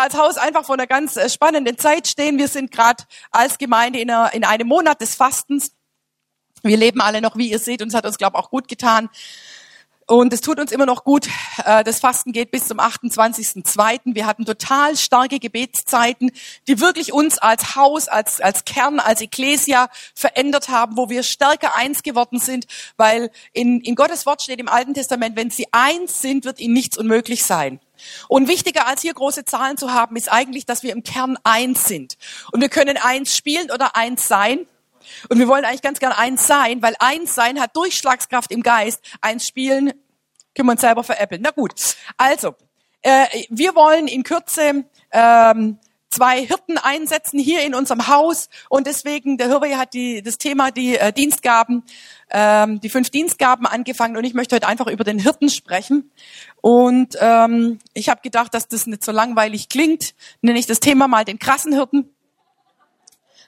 als Haus einfach vor einer ganz äh, spannenden Zeit stehen. Wir sind gerade als Gemeinde in, einer, in einem Monat des Fastens. Wir leben alle noch, wie ihr seht, und es hat uns, glaube ich, auch gut getan. Und es tut uns immer noch gut. Äh, das Fasten geht bis zum 28.02. Wir hatten total starke Gebetszeiten, die wirklich uns als Haus, als, als Kern, als Ecclesia verändert haben, wo wir stärker eins geworden sind, weil in, in Gottes Wort steht im Alten Testament, wenn sie eins sind, wird ihnen nichts unmöglich sein. Und wichtiger als hier große Zahlen zu haben, ist eigentlich, dass wir im Kern eins sind. Und wir können eins spielen oder eins sein. Und wir wollen eigentlich ganz gern eins sein, weil eins sein hat Durchschlagskraft im Geist. Eins spielen können wir uns selber veräppeln. Na gut, also äh, wir wollen in Kürze ähm, zwei Hirten einsetzen hier in unserem Haus und deswegen der Hirwe hat die, das Thema die äh, Dienstgaben, ähm, die fünf Dienstgaben angefangen und ich möchte heute einfach über den Hirten sprechen und ähm, ich habe gedacht, dass das nicht so langweilig klingt, nenne ich das Thema mal den krassen Hirten.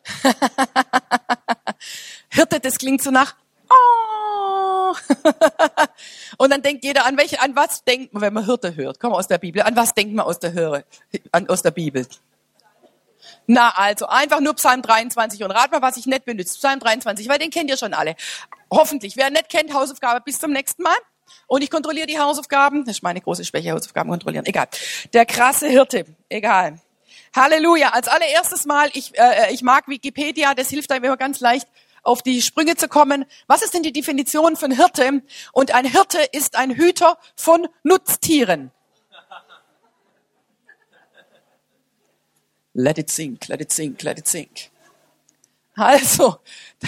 Hirte, das klingt so nach oh. Und dann denkt jeder, an welche, an was denkt man, wenn man Hirte hört? Komm aus der Bibel. An was denkt man aus der Höre, an, aus der Bibel? Na, also, einfach nur Psalm 23 und rat mal, was ich nicht benutze. Psalm 23, weil den kennt ihr schon alle. Hoffentlich. Wer nicht kennt, Hausaufgabe bis zum nächsten Mal. Und ich kontrolliere die Hausaufgaben. Das ist meine große Schwäche, Hausaufgaben kontrollieren. Egal. Der krasse Hirte. Egal. Halleluja. Als allererstes Mal, ich, äh, ich mag Wikipedia, das hilft einem immer ganz leicht, auf die Sprünge zu kommen. Was ist denn die Definition von Hirte? Und ein Hirte ist ein Hüter von Nutztieren. Let it sink, let it sink, let it sink. Also,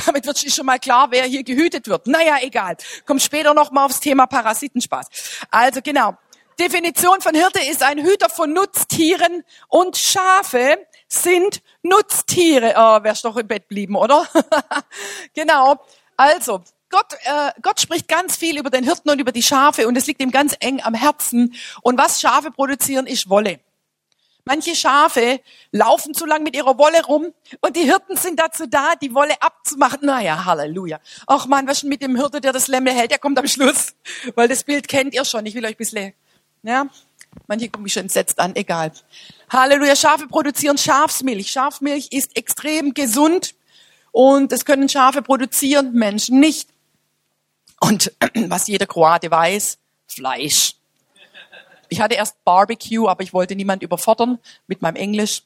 damit wird schon mal klar, wer hier gehütet wird. Naja, egal. Kommt später noch mal aufs Thema Parasitenspaß. Also genau. Definition von Hirte ist ein Hüter von Nutztieren und Schafe sind Nutztiere. Oh, wärst doch im Bett blieben, oder? genau. Also, Gott, äh, Gott spricht ganz viel über den Hirten und über die Schafe und es liegt ihm ganz eng am Herzen. Und was Schafe produzieren, ist Wolle. Manche Schafe laufen zu lang mit ihrer Wolle rum und die Hirten sind dazu da, die Wolle abzumachen. Naja, Halleluja. Ach man, was ist mit dem Hirte, der das Lämmel hält? Der kommt am Schluss, weil das Bild kennt ihr schon. Ich will euch ein bisschen, ja, manche gucken mich schon entsetzt an, egal. Halleluja, Schafe produzieren Schafsmilch. Schafmilch ist extrem gesund und es können Schafe produzieren, Menschen nicht. Und was jeder Kroate weiß, Fleisch. Ich hatte erst Barbecue, aber ich wollte niemand überfordern mit meinem Englisch.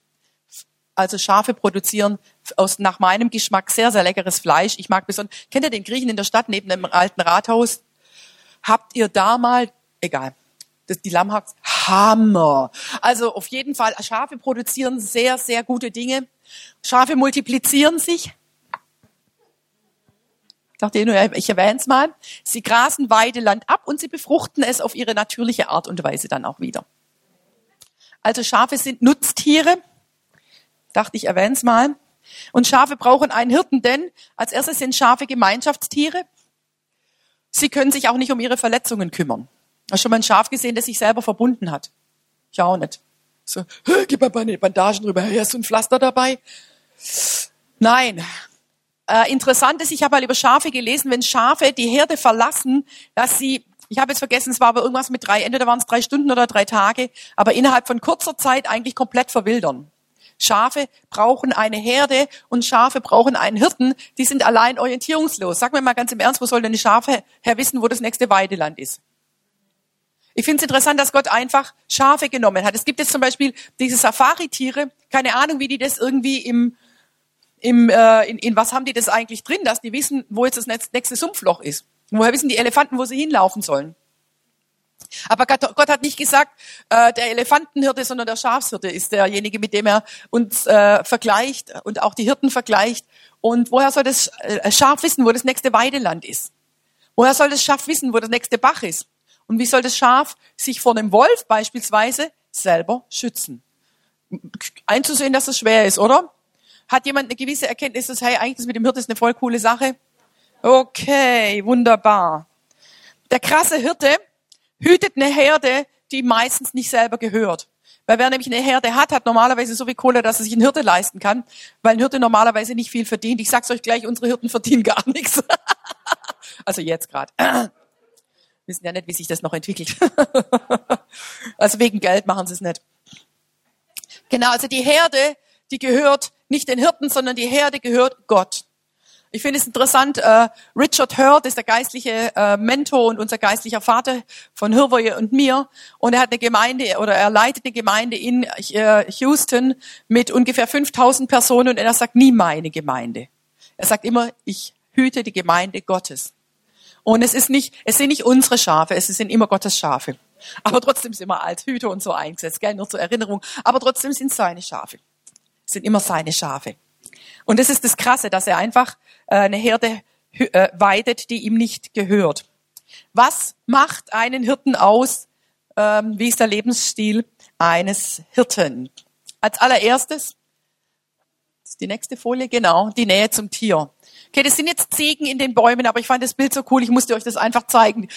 Also Schafe produzieren aus, nach meinem Geschmack sehr, sehr leckeres Fleisch. Ich mag besonders, kennt ihr den Griechen in der Stadt neben dem alten Rathaus? Habt ihr da mal, egal, das, die Lammhacks, Hammer. Also auf jeden Fall, Schafe produzieren sehr, sehr gute Dinge. Schafe multiplizieren sich. Ich dachte nur, ich erwähne es mal. Sie grasen Weideland ab und sie befruchten es auf ihre natürliche Art und Weise dann auch wieder. Also Schafe sind Nutztiere. Dachte ich, erwähne es mal. Und Schafe brauchen einen Hirten, denn als erstes sind Schafe Gemeinschaftstiere. Sie können sich auch nicht um ihre Verletzungen kümmern. Hast du schon mal ein Schaf gesehen, das sich selber verbunden hat? Ich auch nicht. So, gib mal meine Bandagen drüber. Hast du ein Pflaster dabei? Nein. Äh, interessant ist, ich habe mal über Schafe gelesen, wenn Schafe die Herde verlassen, dass sie, ich habe jetzt vergessen, es war aber irgendwas mit drei, entweder waren es drei Stunden oder drei Tage, aber innerhalb von kurzer Zeit eigentlich komplett verwildern. Schafe brauchen eine Herde und Schafe brauchen einen Hirten. Die sind allein orientierungslos. Sag mir mal ganz im Ernst, wo soll denn die Schafe her wissen, wo das nächste Weideland ist? Ich finde es interessant, dass Gott einfach Schafe genommen hat. Es gibt jetzt zum Beispiel diese Safari-Tiere, keine Ahnung, wie die das irgendwie im, im äh, in, in was haben die das eigentlich drin, dass die wissen, wo jetzt das nächste Sumpfloch ist. woher wissen die Elefanten, wo sie hinlaufen sollen? Aber Gott, hat nicht gesagt, äh, der Elefantenhirte, sondern der Schafshirte ist derjenige, mit dem er uns äh, vergleicht und auch die Hirten vergleicht. Und woher soll das äh, Schaf wissen, wo das nächste Weideland ist? Woher soll das Schaf wissen, wo das nächste Bach ist? Und wie soll das Schaf sich vor einem Wolf beispielsweise selber schützen? Einzusehen, dass das schwer ist, oder? Hat jemand eine gewisse Erkenntnis, dass, hey, eigentlich das mit dem Hirte ist eine voll coole Sache? Okay, wunderbar. Der krasse Hirte hütet eine Herde, die meistens nicht selber gehört. Weil wer nämlich eine Herde hat, hat normalerweise so viel Kohle, dass er sich einen Hirte leisten kann, weil ein Hirte normalerweise nicht viel verdient. Ich sag's euch gleich, unsere Hirten verdienen gar nichts. also jetzt gerade wissen ja nicht, wie sich das noch entwickelt. also wegen Geld machen sie es nicht. Genau, also die Herde, die gehört nicht den Hirten, sondern die Herde gehört Gott. Ich finde es interessant, äh, Richard Hurt ist der geistliche äh, Mentor und unser geistlicher Vater von Hirwoje und mir. Und er hat eine Gemeinde oder er leitet eine Gemeinde in äh, Houston mit ungefähr 5000 Personen und er sagt nie meine Gemeinde. Er sagt immer, ich hüte die Gemeinde Gottes. Und es ist nicht, es sind nicht unsere Schafe, es sind immer Gottes Schafe. Aber trotzdem sind wir als Hüter und so eingesetzt, gell, nur zur Erinnerung. Aber trotzdem sind seine Schafe. Es sind immer seine Schafe. Und das ist das Krasse, dass er einfach äh, eine Herde äh, weidet, die ihm nicht gehört. Was macht einen Hirten aus? Ähm, wie ist der Lebensstil eines Hirten? Als allererstes, ist die nächste Folie, genau, die Nähe zum Tier. Okay, das sind jetzt Ziegen in den Bäumen, aber ich fand das Bild so cool, ich musste euch das einfach zeigen.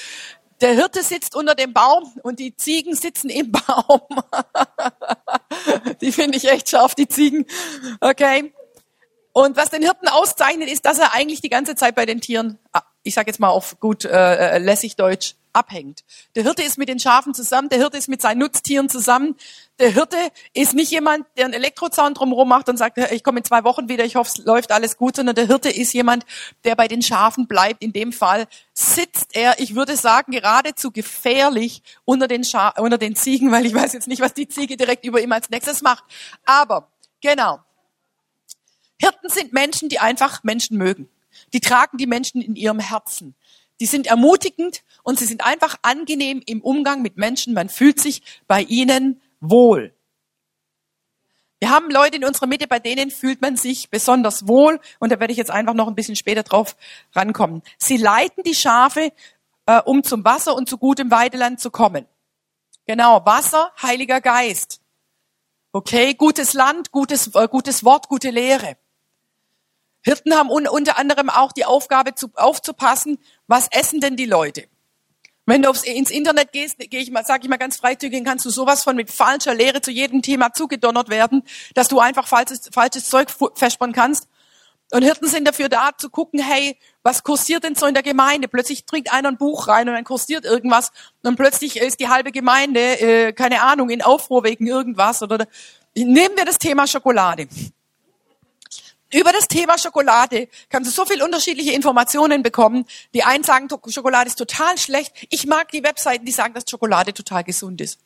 Der Hirte sitzt unter dem Baum und die Ziegen sitzen im Baum. die finde ich echt scharf, die Ziegen. Okay. Und was den Hirten auszeichnet, ist, dass er eigentlich die ganze Zeit bei den Tieren, ah, ich sage jetzt mal auf gut äh, äh, lässig Deutsch, abhängt. Der Hirte ist mit den Schafen zusammen, der Hirte ist mit seinen Nutztieren zusammen. Der Hirte ist nicht jemand, der einen Elektrozaun drumherum macht und sagt, ich komme in zwei Wochen wieder, ich hoffe, es läuft alles gut, sondern der Hirte ist jemand, der bei den Schafen bleibt. In dem Fall sitzt er, ich würde sagen, geradezu gefährlich unter den, Scha unter den Ziegen, weil ich weiß jetzt nicht, was die Ziege direkt über ihm als nächstes macht. Aber, genau. Hirten sind Menschen, die einfach Menschen mögen. Die tragen die Menschen in ihrem Herzen. Die sind ermutigend und sie sind einfach angenehm im Umgang mit Menschen. Man fühlt sich bei ihnen wohl. Wir haben Leute in unserer Mitte, bei denen fühlt man sich besonders wohl und da werde ich jetzt einfach noch ein bisschen später drauf rankommen. Sie leiten die Schafe, äh, um zum Wasser und zu gutem Weideland zu kommen. Genau, Wasser, Heiliger Geist. Okay, gutes Land, gutes, äh, gutes Wort, gute Lehre. Hirten haben un unter anderem auch die Aufgabe zu, aufzupassen, was essen denn die Leute. Wenn du aufs, ins Internet gehst, gehe ich mal, sage ich mal ganz freizügig, kannst du sowas von mit falscher Lehre zu jedem Thema zugedonnert werden, dass du einfach falsches, falsches Zeug verspannen kannst. Und Hirten sind dafür da, zu gucken, hey, was kursiert denn so in der Gemeinde? Plötzlich trinkt einer ein Buch rein und dann kursiert irgendwas und plötzlich ist die halbe Gemeinde, äh, keine Ahnung, in Aufruhr wegen irgendwas. Oder nehmen wir das Thema Schokolade. Über das Thema Schokolade kannst du so viel unterschiedliche Informationen bekommen. Die einen sagen, Schokolade ist total schlecht. Ich mag die Webseiten, die sagen, dass Schokolade total gesund ist.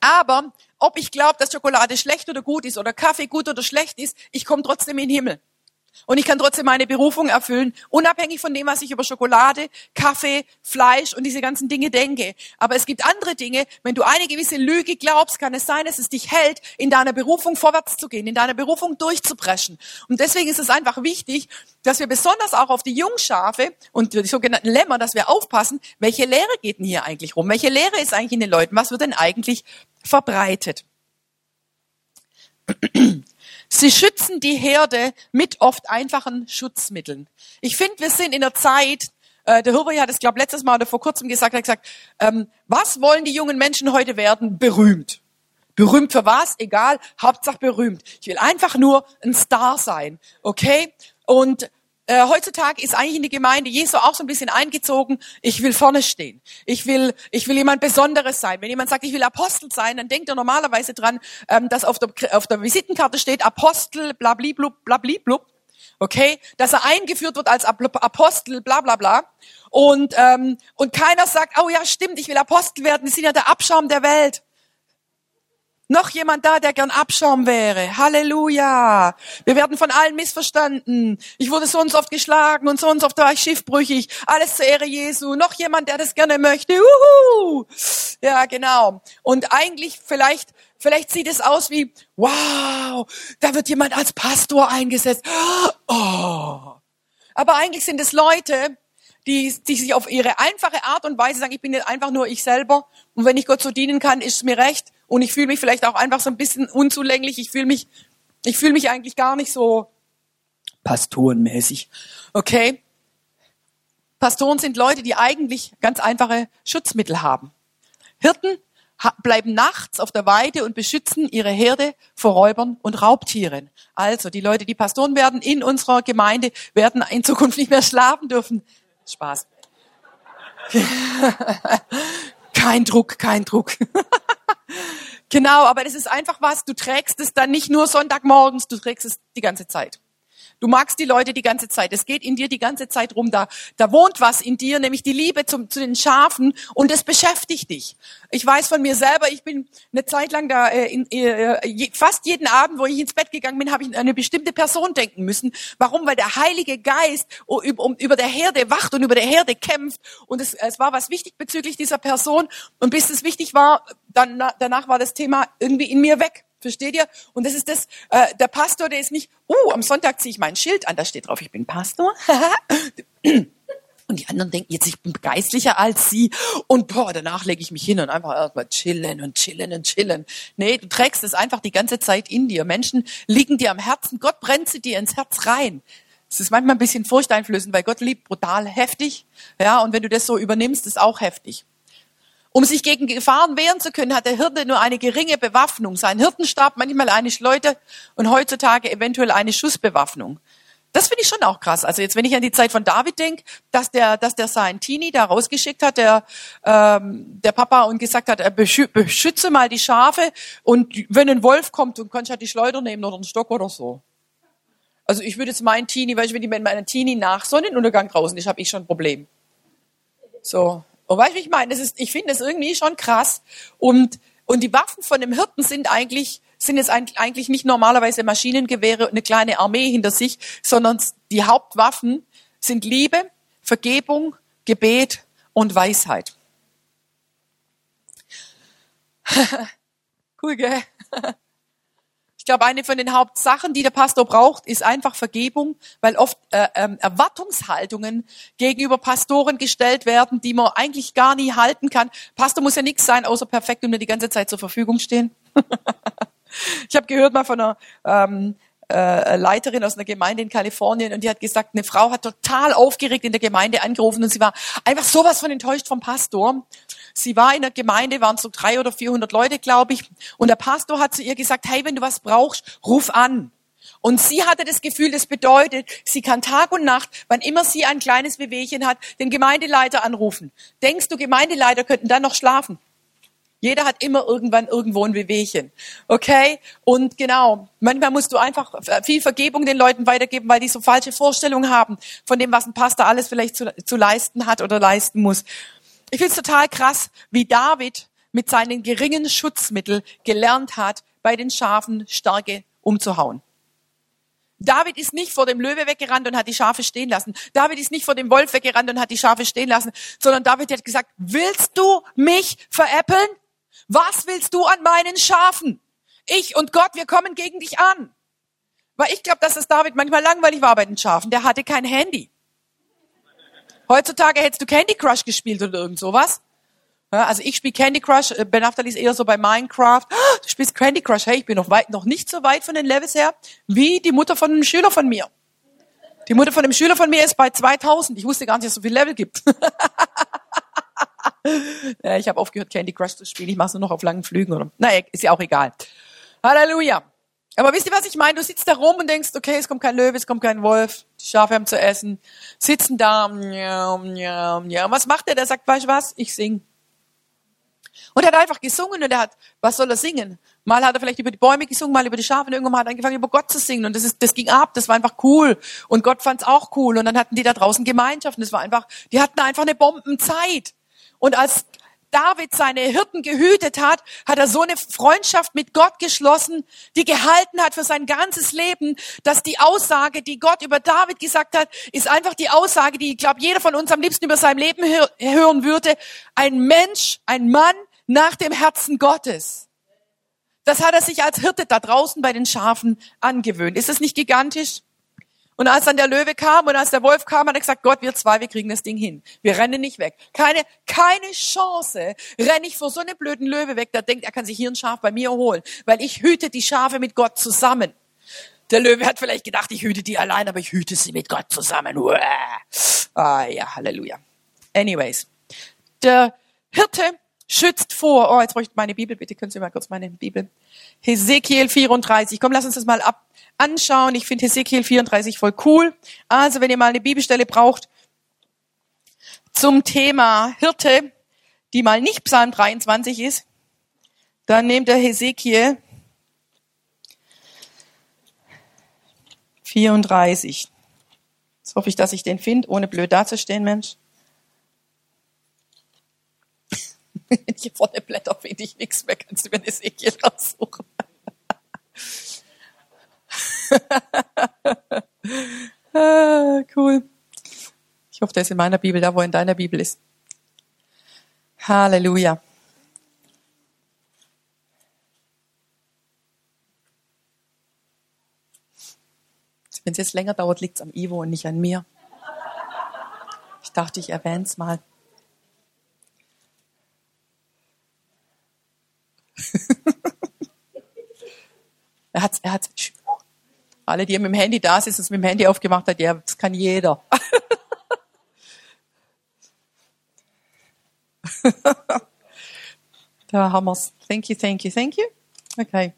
Aber ob ich glaube, dass Schokolade schlecht oder gut ist oder Kaffee gut oder schlecht ist, ich komme trotzdem in den Himmel. Und ich kann trotzdem meine Berufung erfüllen, unabhängig von dem, was ich über Schokolade, Kaffee, Fleisch und diese ganzen Dinge denke. Aber es gibt andere Dinge. Wenn du eine gewisse Lüge glaubst, kann es sein, dass es dich hält, in deiner Berufung vorwärts zu gehen, in deiner Berufung durchzupreschen. Und deswegen ist es einfach wichtig, dass wir besonders auch auf die Jungschafe und die sogenannten Lämmer, dass wir aufpassen, welche Lehre geht denn hier eigentlich rum? Welche Lehre ist eigentlich in den Leuten? Was wird denn eigentlich verbreitet? Sie schützen die Herde mit oft einfachen Schutzmitteln. Ich finde, wir sind in der Zeit, äh, der Huber hat es, glaube letztes Mal oder vor kurzem gesagt, hat gesagt, ähm, was wollen die jungen Menschen heute werden? Berühmt. Berühmt für was? Egal, Hauptsache berühmt. Ich will einfach nur ein Star sein, okay? Und äh, heutzutage ist eigentlich in die Gemeinde Jesu auch so ein bisschen eingezogen, ich will vorne stehen. Ich will, ich will jemand Besonderes sein. Wenn jemand sagt, ich will Apostel sein, dann denkt er normalerweise dran, ähm, dass auf der, auf der Visitenkarte steht Apostel, blabliblub, blabliblub. Okay, dass er eingeführt wird als Apostel, bla bla bla. Und, ähm, und keiner sagt, oh ja, stimmt, ich will Apostel werden, die sind ja der Abschaum der Welt. Noch jemand da, der gern Abschaum wäre. Halleluja. Wir werden von allen missverstanden. Ich wurde so und so oft geschlagen und so und so oft war ich schiffbrüchig. Alles zur Ehre Jesu. Noch jemand, der das gerne möchte. Uhu. Ja, genau. Und eigentlich vielleicht, vielleicht sieht es aus wie, wow, da wird jemand als Pastor eingesetzt. Oh. Aber eigentlich sind es Leute, die, die sich auf ihre einfache Art und Weise sagen, ich bin jetzt einfach nur ich selber und wenn ich Gott so dienen kann, ist es mir recht und ich fühle mich vielleicht auch einfach so ein bisschen unzulänglich, ich fühle mich, ich fühle mich eigentlich gar nicht so pastorenmäßig, okay? Pastoren sind Leute, die eigentlich ganz einfache Schutzmittel haben. Hirten bleiben nachts auf der Weide und beschützen ihre Herde vor Räubern und Raubtieren. Also die Leute, die Pastoren werden in unserer Gemeinde, werden in Zukunft nicht mehr schlafen dürfen. Spaß. Kein Druck, kein Druck. Genau, aber das ist einfach was, du trägst es dann nicht nur Sonntagmorgens, du trägst es die ganze Zeit. Du magst die Leute die ganze Zeit. Es geht in dir die ganze Zeit rum. Da, da wohnt was in dir, nämlich die Liebe zum, zu den Schafen und es beschäftigt dich. Ich weiß von mir selber, ich bin eine Zeit lang da, äh, in, äh, je, fast jeden Abend, wo ich ins Bett gegangen bin, habe ich an eine bestimmte Person denken müssen. Warum? Weil der Heilige Geist über, um, über der Herde wacht und über der Herde kämpft. Und es, es war was wichtig bezüglich dieser Person. Und bis es wichtig war, dann, danach war das Thema irgendwie in mir weg. Versteht ihr? Und das ist das, äh, der Pastor, der ist nicht, uh, am Sonntag ziehe ich mein Schild an, da steht drauf, ich bin Pastor. und die anderen denken jetzt, ich bin geistlicher als sie. Und boah, danach lege ich mich hin und einfach irgendwann chillen und chillen und chillen. Nee, du trägst es einfach die ganze Zeit in dir. Menschen liegen dir am Herzen. Gott brennt sie dir ins Herz rein. Es ist manchmal ein bisschen furchteinflößend, weil Gott liebt brutal heftig. Ja, und wenn du das so übernimmst, ist auch heftig. Um sich gegen Gefahren wehren zu können, hat der Hirte nur eine geringe Bewaffnung. Sein Hirtenstab manchmal eine Schleute und heutzutage eventuell eine Schussbewaffnung. Das finde ich schon auch krass. Also jetzt, wenn ich an die Zeit von David denke, dass der, dass der seinen Teenie da rausgeschickt hat, der, ähm, der Papa und gesagt hat, er beschütze mal die Schafe und wenn ein Wolf kommt, dann kannst du halt die Schleuder nehmen oder einen Stock oder so. Also ich würde jetzt meinen Teenie, weil ich wenn die mit meiner Teenie nach Sonnenuntergang draußen ist, habe ich schon ein Problem. So, und weißt du, ich meine? Das ist, ich finde das irgendwie schon krass. Und, und die Waffen von dem Hirten sind eigentlich, sind jetzt eigentlich nicht normalerweise Maschinengewehre und eine kleine Armee hinter sich, sondern die Hauptwaffen sind Liebe, Vergebung, Gebet und Weisheit. cool, gell? Ich glaube, eine von den Hauptsachen, die der Pastor braucht, ist einfach Vergebung, weil oft äh, ähm, Erwartungshaltungen gegenüber Pastoren gestellt werden, die man eigentlich gar nie halten kann. Pastor muss ja nichts sein, außer perfekt und mir die ganze Zeit zur Verfügung stehen. ich habe gehört mal von einer ähm, äh, Leiterin aus einer Gemeinde in Kalifornien und die hat gesagt, eine Frau hat total aufgeregt in der Gemeinde angerufen und sie war einfach sowas von enttäuscht vom Pastor. Sie war in der Gemeinde, waren so drei oder vierhundert Leute, glaube ich. Und der Pastor hat zu ihr gesagt, hey, wenn du was brauchst, ruf an. Und sie hatte das Gefühl, das bedeutet, sie kann Tag und Nacht, wann immer sie ein kleines Wehwehchen hat, den Gemeindeleiter anrufen. Denkst du, Gemeindeleiter könnten dann noch schlafen? Jeder hat immer irgendwann irgendwo ein Wehwehchen. Okay? Und genau, manchmal musst du einfach viel Vergebung den Leuten weitergeben, weil die so falsche Vorstellungen haben von dem, was ein Pastor alles vielleicht zu, zu leisten hat oder leisten muss. Ich finde es total krass, wie David mit seinen geringen Schutzmitteln gelernt hat, bei den Schafen Starke umzuhauen. David ist nicht vor dem Löwe weggerannt und hat die Schafe stehen lassen. David ist nicht vor dem Wolf weggerannt und hat die Schafe stehen lassen, sondern David hat gesagt, willst du mich veräppeln? Was willst du an meinen Schafen? Ich und Gott, wir kommen gegen dich an. Weil ich glaube, dass es David manchmal langweilig war bei den Schafen. Der hatte kein Handy. Heutzutage hättest du Candy Crush gespielt oder irgend sowas. Ja, also ich spiele Candy Crush, äh, Ben Aftal ist eher so bei Minecraft. Du spielst Candy Crush, hey, ich bin noch weit, noch nicht so weit von den Levels her, wie die Mutter von einem Schüler von mir. Die Mutter von einem Schüler von mir ist bei 2000. Ich wusste gar nicht, dass es so viel Level gibt. ja, ich habe aufgehört, Candy Crush zu spielen. Ich mache es nur noch auf langen Flügen. Oder? Naja, ist ja auch egal. Halleluja. Aber wisst ihr, was ich meine? Du sitzt da rum und denkst, okay, es kommt kein Löwe, es kommt kein Wolf, die Schafe haben zu essen, sitzen da, ja, ja, ja. Was macht er? Der sagt, weißt du was? Ich sing. Und er hat einfach gesungen und er hat, was soll er singen? Mal hat er vielleicht über die Bäume gesungen, mal über die Schafe und irgendwann hat er angefangen über Gott zu singen und das ist, das ging ab, das war einfach cool und Gott fand's auch cool und dann hatten die da draußen Gemeinschaften, das war einfach, die hatten einfach eine Bombenzeit. Und als David seine Hirten gehütet hat, hat er so eine Freundschaft mit Gott geschlossen, die gehalten hat für sein ganzes Leben, dass die Aussage, die Gott über David gesagt hat, ist einfach die Aussage, die, ich glaube, jeder von uns am liebsten über sein Leben hören würde. Ein Mensch, ein Mann nach dem Herzen Gottes. Das hat er sich als Hirte da draußen bei den Schafen angewöhnt. Ist es nicht gigantisch? Und als dann der Löwe kam und als der Wolf kam, hat er gesagt, Gott, wir zwei, wir kriegen das Ding hin. Wir rennen nicht weg. Keine, keine Chance renne ich vor so einem blöden Löwe weg, der denkt, er kann sich hier ein Schaf bei mir holen, weil ich hüte die Schafe mit Gott zusammen. Der Löwe hat vielleicht gedacht, ich hüte die allein, aber ich hüte sie mit Gott zusammen. Uah. Ah ja, Halleluja. Anyways, der Hirte schützt vor. Oh, jetzt bräuchte ich meine Bibel, bitte können Sie mal kurz meine Bibel. Hesekiel 34. Komm, lass uns das mal ab anschauen. Ich finde Hesekiel 34 voll cool. Also, wenn ihr mal eine Bibelstelle braucht zum Thema Hirte, die mal nicht Psalm 23 ist, Dann nehmt der Hesekiel 34. Jetzt hoffe ich, dass ich den finde, ohne blöd dazustehen, Mensch. Wenn ich hier vorne blätter, finde ich nichts mehr. Kannst du mir Ezekiel raussuchen? ah, cool. Ich hoffe, der ist in meiner Bibel, da wo er in deiner Bibel ist. Halleluja. Wenn es jetzt länger dauert, liegt es am Ivo und nicht an mir. Ich dachte, ich erwähne es mal. Er hat er hat's. Alle, die mit dem Handy da sind es mit dem Handy aufgemacht hat, ja, das kann jeder. da haben wir's. Thank you, thank you, thank you. Okay.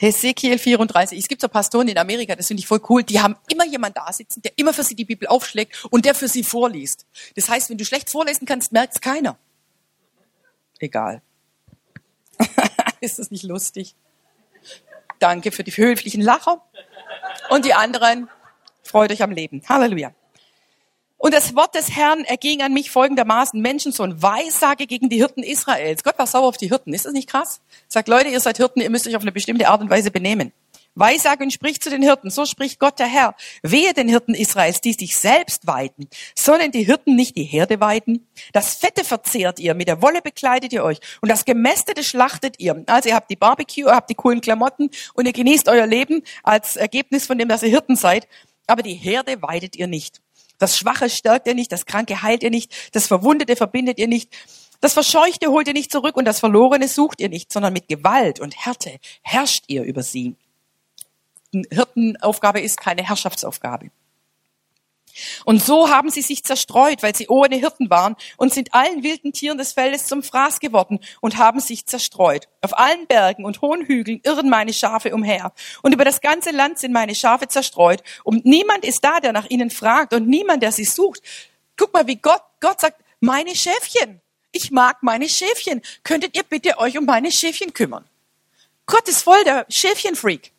Hesekiel 34. Es gibt so Pastoren in Amerika, das finde ich voll cool. Die haben immer jemand da sitzen, der immer für sie die Bibel aufschlägt und der für sie vorliest. Das heißt, wenn du schlecht vorlesen kannst, merkt es keiner. Egal. Ist das nicht lustig? Danke für die höflichen Lacher. Und die anderen, freut euch am Leben. Halleluja. Und das Wort des Herrn erging an mich folgendermaßen, Menschensohn, Weissage gegen die Hirten Israels. Gott war sauer auf die Hirten. Ist das nicht krass? Sagt, Leute, ihr seid Hirten, ihr müsst euch auf eine bestimmte Art und Weise benehmen. Weissage und spricht zu den Hirten. So spricht Gott der Herr. Wehe den Hirten Israels, die sich selbst weiden. Sollen die Hirten nicht die Herde weiden? Das Fette verzehrt ihr, mit der Wolle bekleidet ihr euch und das Gemästete schlachtet ihr. Also ihr habt die Barbecue, ihr habt die coolen Klamotten und ihr genießt euer Leben als Ergebnis von dem, dass ihr Hirten seid. Aber die Herde weidet ihr nicht. Das Schwache stärkt ihr nicht, das Kranke heilt ihr nicht, das Verwundete verbindet ihr nicht, das Verscheuchte holt ihr nicht zurück und das Verlorene sucht ihr nicht, sondern mit Gewalt und Härte herrscht ihr über sie. Hirtenaufgabe ist keine Herrschaftsaufgabe. Und so haben sie sich zerstreut, weil sie ohne Hirten waren und sind allen wilden Tieren des Feldes zum Fraß geworden und haben sich zerstreut. Auf allen Bergen und hohen Hügeln irren meine Schafe umher. Und über das ganze Land sind meine Schafe zerstreut. Und niemand ist da, der nach ihnen fragt und niemand, der sie sucht. Guck mal, wie Gott, Gott sagt, meine Schäfchen. Ich mag meine Schäfchen. Könntet ihr bitte euch um meine Schäfchen kümmern? Gott ist voll der Schäfchenfreak.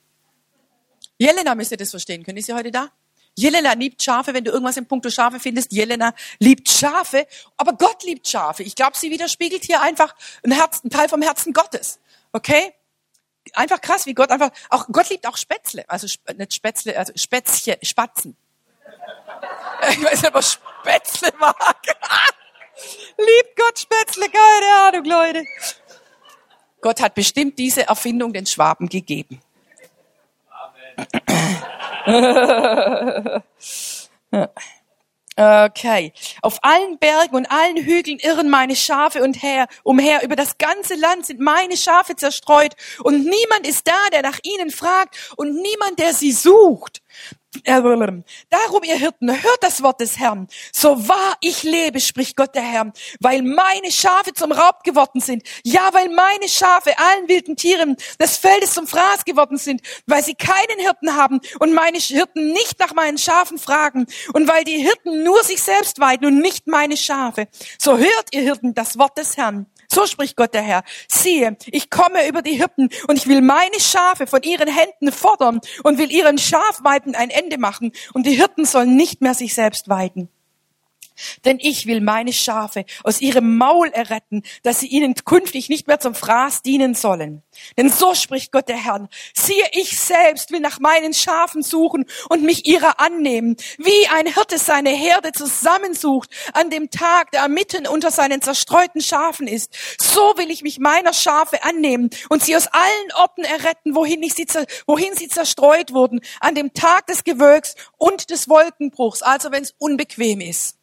Jelena müsste das verstehen. Können Sie heute da? Jelena liebt Schafe, wenn du irgendwas im Punkto Schafe findest. Jelena liebt Schafe, aber Gott liebt Schafe. Ich glaube, sie widerspiegelt hier einfach ein, Herz, ein Teil vom Herzen Gottes. Okay? Einfach krass, wie Gott einfach, auch Gott liebt auch Spätzle, also nicht Spätzle, also Spätzchen, Spatzen. Ich weiß nicht, er Spätzle mag. liebt Gott Spätzle, keine Ahnung, Leute. Gott hat bestimmt diese Erfindung den Schwaben gegeben. Okay. Auf allen Bergen und allen Hügeln irren meine Schafe und her, umher. Über das ganze Land sind meine Schafe zerstreut und niemand ist da, der nach ihnen fragt und niemand, der sie sucht. Darum, ihr Hirten, hört das Wort des Herrn. So wahr ich lebe, spricht Gott der Herr, weil meine Schafe zum Raub geworden sind. Ja, weil meine Schafe allen wilden Tieren des Feldes zum Fraß geworden sind, weil sie keinen Hirten haben und meine Hirten nicht nach meinen Schafen fragen und weil die Hirten nur sich selbst weiden und nicht meine Schafe. So hört ihr Hirten das Wort des Herrn. So spricht Gott der Herr. Siehe, ich komme über die Hirten und ich will meine Schafe von ihren Händen fordern und will ihren Schafweiden ein Ende machen und die Hirten sollen nicht mehr sich selbst weiden. Denn ich will meine Schafe aus ihrem Maul erretten, dass sie ihnen künftig nicht mehr zum Fraß dienen sollen. Denn so spricht Gott der Herr. Siehe, ich selbst will nach meinen Schafen suchen und mich ihrer annehmen, wie ein Hirte seine Herde zusammensucht an dem Tag, der mitten unter seinen zerstreuten Schafen ist. So will ich mich meiner Schafe annehmen und sie aus allen Orten erretten, wohin, ich sie, wohin sie zerstreut wurden, an dem Tag des Gewölks und des Wolkenbruchs, also wenn es unbequem ist.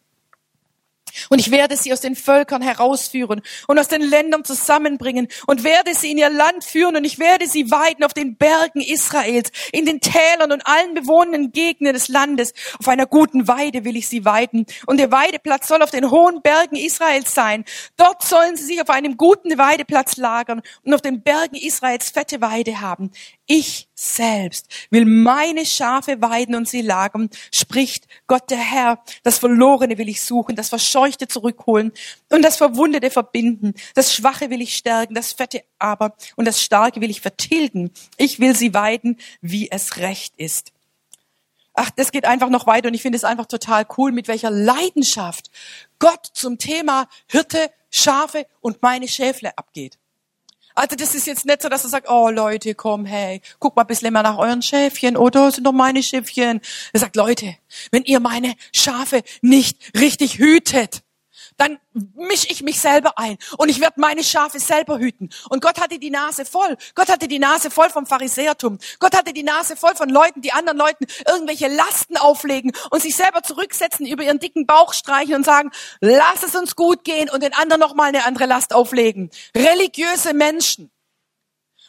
Und ich werde sie aus den Völkern herausführen und aus den Ländern zusammenbringen und werde sie in ihr Land führen und ich werde sie weiden auf den Bergen Israels, in den Tälern und allen bewohnenden Gegenden des Landes. Auf einer guten Weide will ich sie weiden und der Weideplatz soll auf den hohen Bergen Israels sein. Dort sollen sie sich auf einem guten Weideplatz lagern und auf den Bergen Israels fette Weide haben. Ich selbst will meine Schafe weiden und sie lagern, spricht Gott der Herr. Das Verlorene will ich suchen, das Verscheuchte zurückholen und das Verwundete verbinden. Das Schwache will ich stärken, das Fette aber und das Starke will ich vertilgen. Ich will sie weiden, wie es recht ist. Ach, das geht einfach noch weiter und ich finde es einfach total cool, mit welcher Leidenschaft Gott zum Thema Hirte, Schafe und meine Schäfle abgeht. Also das ist jetzt nicht so, dass er sagt, oh Leute, komm, hey, guck mal ein bisschen mehr nach euren Schäfchen, oder sind doch meine Schäfchen. Er sagt, Leute, wenn ihr meine Schafe nicht richtig hütet, dann misch ich mich selber ein und ich werde meine Schafe selber hüten. Und Gott hatte die Nase voll. Gott hatte die Nase voll vom Pharisäertum. Gott hatte die Nase voll von Leuten, die anderen Leuten irgendwelche Lasten auflegen und sich selber zurücksetzen, über ihren dicken Bauch streichen und sagen, lass es uns gut gehen und den anderen noch mal eine andere Last auflegen. Religiöse Menschen.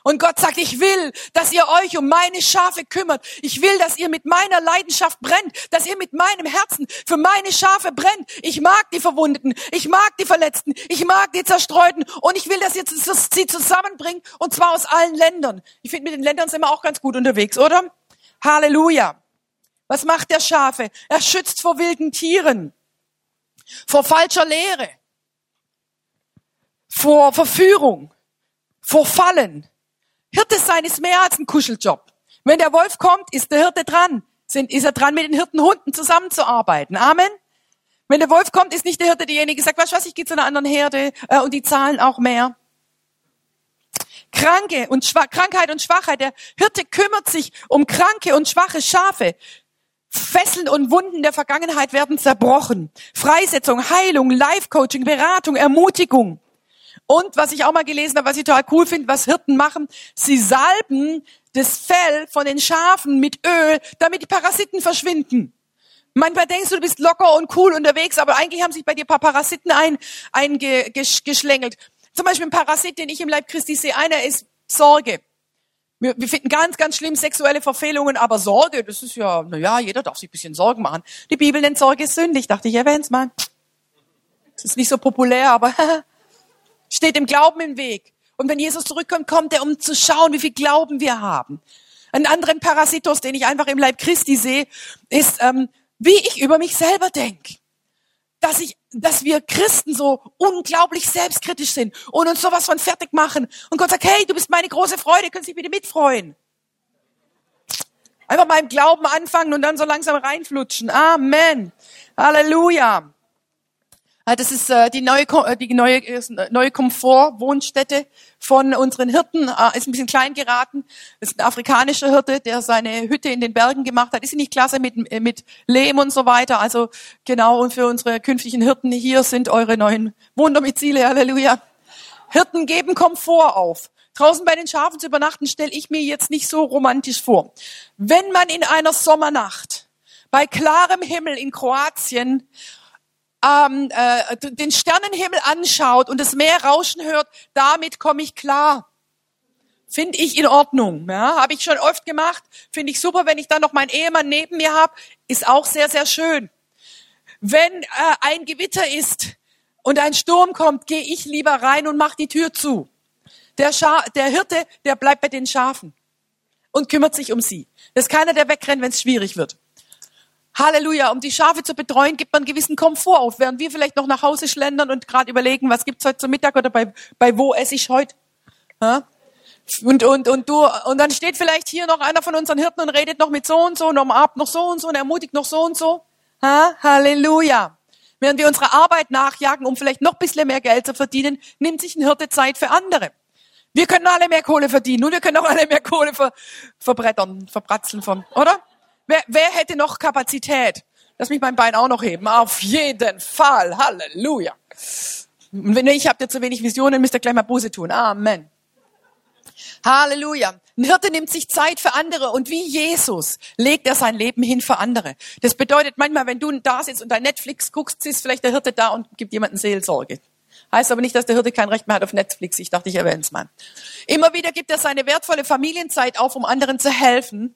Und Gott sagt, ich will, dass ihr euch um meine Schafe kümmert. Ich will, dass ihr mit meiner Leidenschaft brennt, dass ihr mit meinem Herzen für meine Schafe brennt. Ich mag die Verwundeten, ich mag die Verletzten, ich mag die Zerstreuten und ich will, dass ihr sie zusammenbringt und zwar aus allen Ländern. Ich finde, mit den Ländern sind wir auch ganz gut unterwegs, oder? Halleluja. Was macht der Schafe? Er schützt vor wilden Tieren, vor falscher Lehre, vor Verführung, vor Fallen. Hirte sein ist mehr als ein Kuscheljob. Wenn der Wolf kommt, ist der Hirte dran. Sind, ist er dran, mit den Hirtenhunden zusammenzuarbeiten. Amen. Wenn der Wolf kommt, ist nicht der Hirte derjenige, der sagt, du was, ich gehe zu einer anderen Herde äh, und die zahlen auch mehr. Kranke und Schwa Krankheit und Schwachheit. Der Hirte kümmert sich um kranke und schwache Schafe. Fesseln und Wunden der Vergangenheit werden zerbrochen. Freisetzung, Heilung, Life-Coaching, Beratung, Ermutigung. Und was ich auch mal gelesen habe, was ich total cool finde, was Hirten machen, sie salben das Fell von den Schafen mit Öl, damit die Parasiten verschwinden. Manchmal denkst du, du bist locker und cool unterwegs, aber eigentlich haben sich bei dir ein paar Parasiten eingeschlängelt. Ein, Zum Beispiel ein Parasit, den ich im Leib Christi sehe, einer ist Sorge. Wir, wir finden ganz, ganz schlimm sexuelle Verfehlungen, aber Sorge, das ist ja, na ja, jeder darf sich ein bisschen Sorgen machen. Die Bibel nennt Sorge sündig. Dachte ich, erwähne es mal. Das ist nicht so populär, aber steht dem Glauben im Weg. Und wenn Jesus zurückkommt, kommt er, um zu schauen, wie viel Glauben wir haben. Einen anderen Parasitos, den ich einfach im Leib Christi sehe, ist, ähm, wie ich über mich selber denke. Dass ich, dass wir Christen so unglaublich selbstkritisch sind und uns sowas von fertig machen. Und Gott sagt, hey, du bist meine große Freude, können Sie bitte mitfreuen. Einfach mal im Glauben anfangen und dann so langsam reinflutschen. Amen. Halleluja. Ah, das ist äh, die neue, äh, die neue, neue Komfort-Wohnstätte von unseren Hirten. Ah, ist ein bisschen klein geraten. Das ist ein afrikanischer Hirte, der seine Hütte in den Bergen gemacht hat. Ist nicht klasse mit, äh, mit Lehm und so weiter. Also genau, und für unsere künftigen Hirten hier sind eure neuen Wohndomizile. Halleluja. Hirten geben Komfort auf. Draußen bei den Schafen zu übernachten, stelle ich mir jetzt nicht so romantisch vor. Wenn man in einer Sommernacht bei klarem Himmel in Kroatien ähm, äh, den Sternenhimmel anschaut und das Meer rauschen hört, damit komme ich klar. Finde ich in Ordnung. Ja, habe ich schon oft gemacht. Finde ich super, wenn ich dann noch meinen Ehemann neben mir habe. Ist auch sehr, sehr schön. Wenn äh, ein Gewitter ist und ein Sturm kommt, gehe ich lieber rein und mache die Tür zu. Der, Scha der Hirte, der bleibt bei den Schafen und kümmert sich um sie. Das ist keiner, der wegrennt, wenn es schwierig wird. Halleluja, um die Schafe zu betreuen, gibt man einen gewissen Komfort auf, während wir vielleicht noch nach Hause schlendern und gerade überlegen, was gibt's heute zum Mittag oder bei, bei wo esse ich heute. Ja? Und, und, und du, und dann steht vielleicht hier noch einer von unseren Hirten und redet noch mit so und so und Abend noch so und so und ermutigt noch so und so. Ha? Halleluja. Während wir unserer Arbeit nachjagen, um vielleicht noch ein bisschen mehr Geld zu verdienen, nimmt sich ein Hirte Zeit für andere. Wir können alle mehr Kohle verdienen und wir können auch alle mehr Kohle ver, verbrettern, verbratzeln von, oder? Wer, wer hätte noch Kapazität? Lass mich mein Bein auch noch heben. Auf jeden Fall. Halleluja. Und wenn ich habt ihr zu wenig Visionen, müsst ihr gleich mal Buße tun. Amen. Halleluja. Ein Hirte nimmt sich Zeit für andere und wie Jesus legt er sein Leben hin für andere. Das bedeutet manchmal, wenn du da sitzt und dein Netflix guckst, ist vielleicht der Hirte da und gibt jemandem Seelsorge. Heißt aber nicht, dass der Hirte kein Recht mehr hat auf Netflix. Ich dachte, ich erwähne es mal. Immer wieder gibt er seine wertvolle Familienzeit auf, um anderen zu helfen.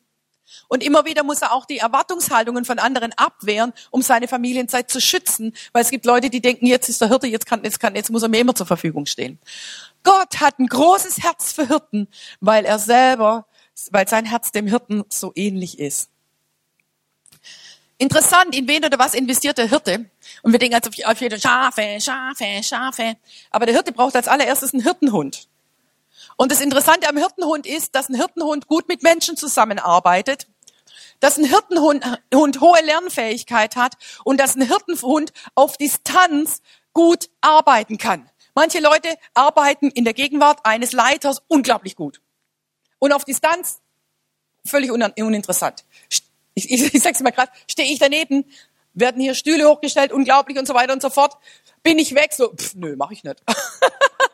Und immer wieder muss er auch die Erwartungshaltungen von anderen abwehren, um seine Familienzeit zu schützen, weil es gibt Leute, die denken, jetzt ist der Hirte, jetzt kann, jetzt kann, jetzt muss er mir immer zur Verfügung stehen. Gott hat ein großes Herz für Hirten, weil er selber weil sein Herz dem Hirten so ähnlich ist. Interessant, in wen oder was investiert der Hirte? Und wir denken jetzt auf jede Schafe, Schafe, Schafe. Aber der Hirte braucht als allererstes einen Hirtenhund. Und das Interessante am Hirtenhund ist, dass ein Hirtenhund gut mit Menschen zusammenarbeitet, dass ein Hirtenhund Hund hohe Lernfähigkeit hat und dass ein Hirtenhund auf Distanz gut arbeiten kann. Manche Leute arbeiten in der Gegenwart eines Leiters unglaublich gut. Und auf Distanz völlig uninteressant. Ich, ich, ich sag's mal gerade, stehe ich daneben, werden hier Stühle hochgestellt, unglaublich und so weiter und so fort. Bin ich weg? So, pff, nö, mach ich nicht.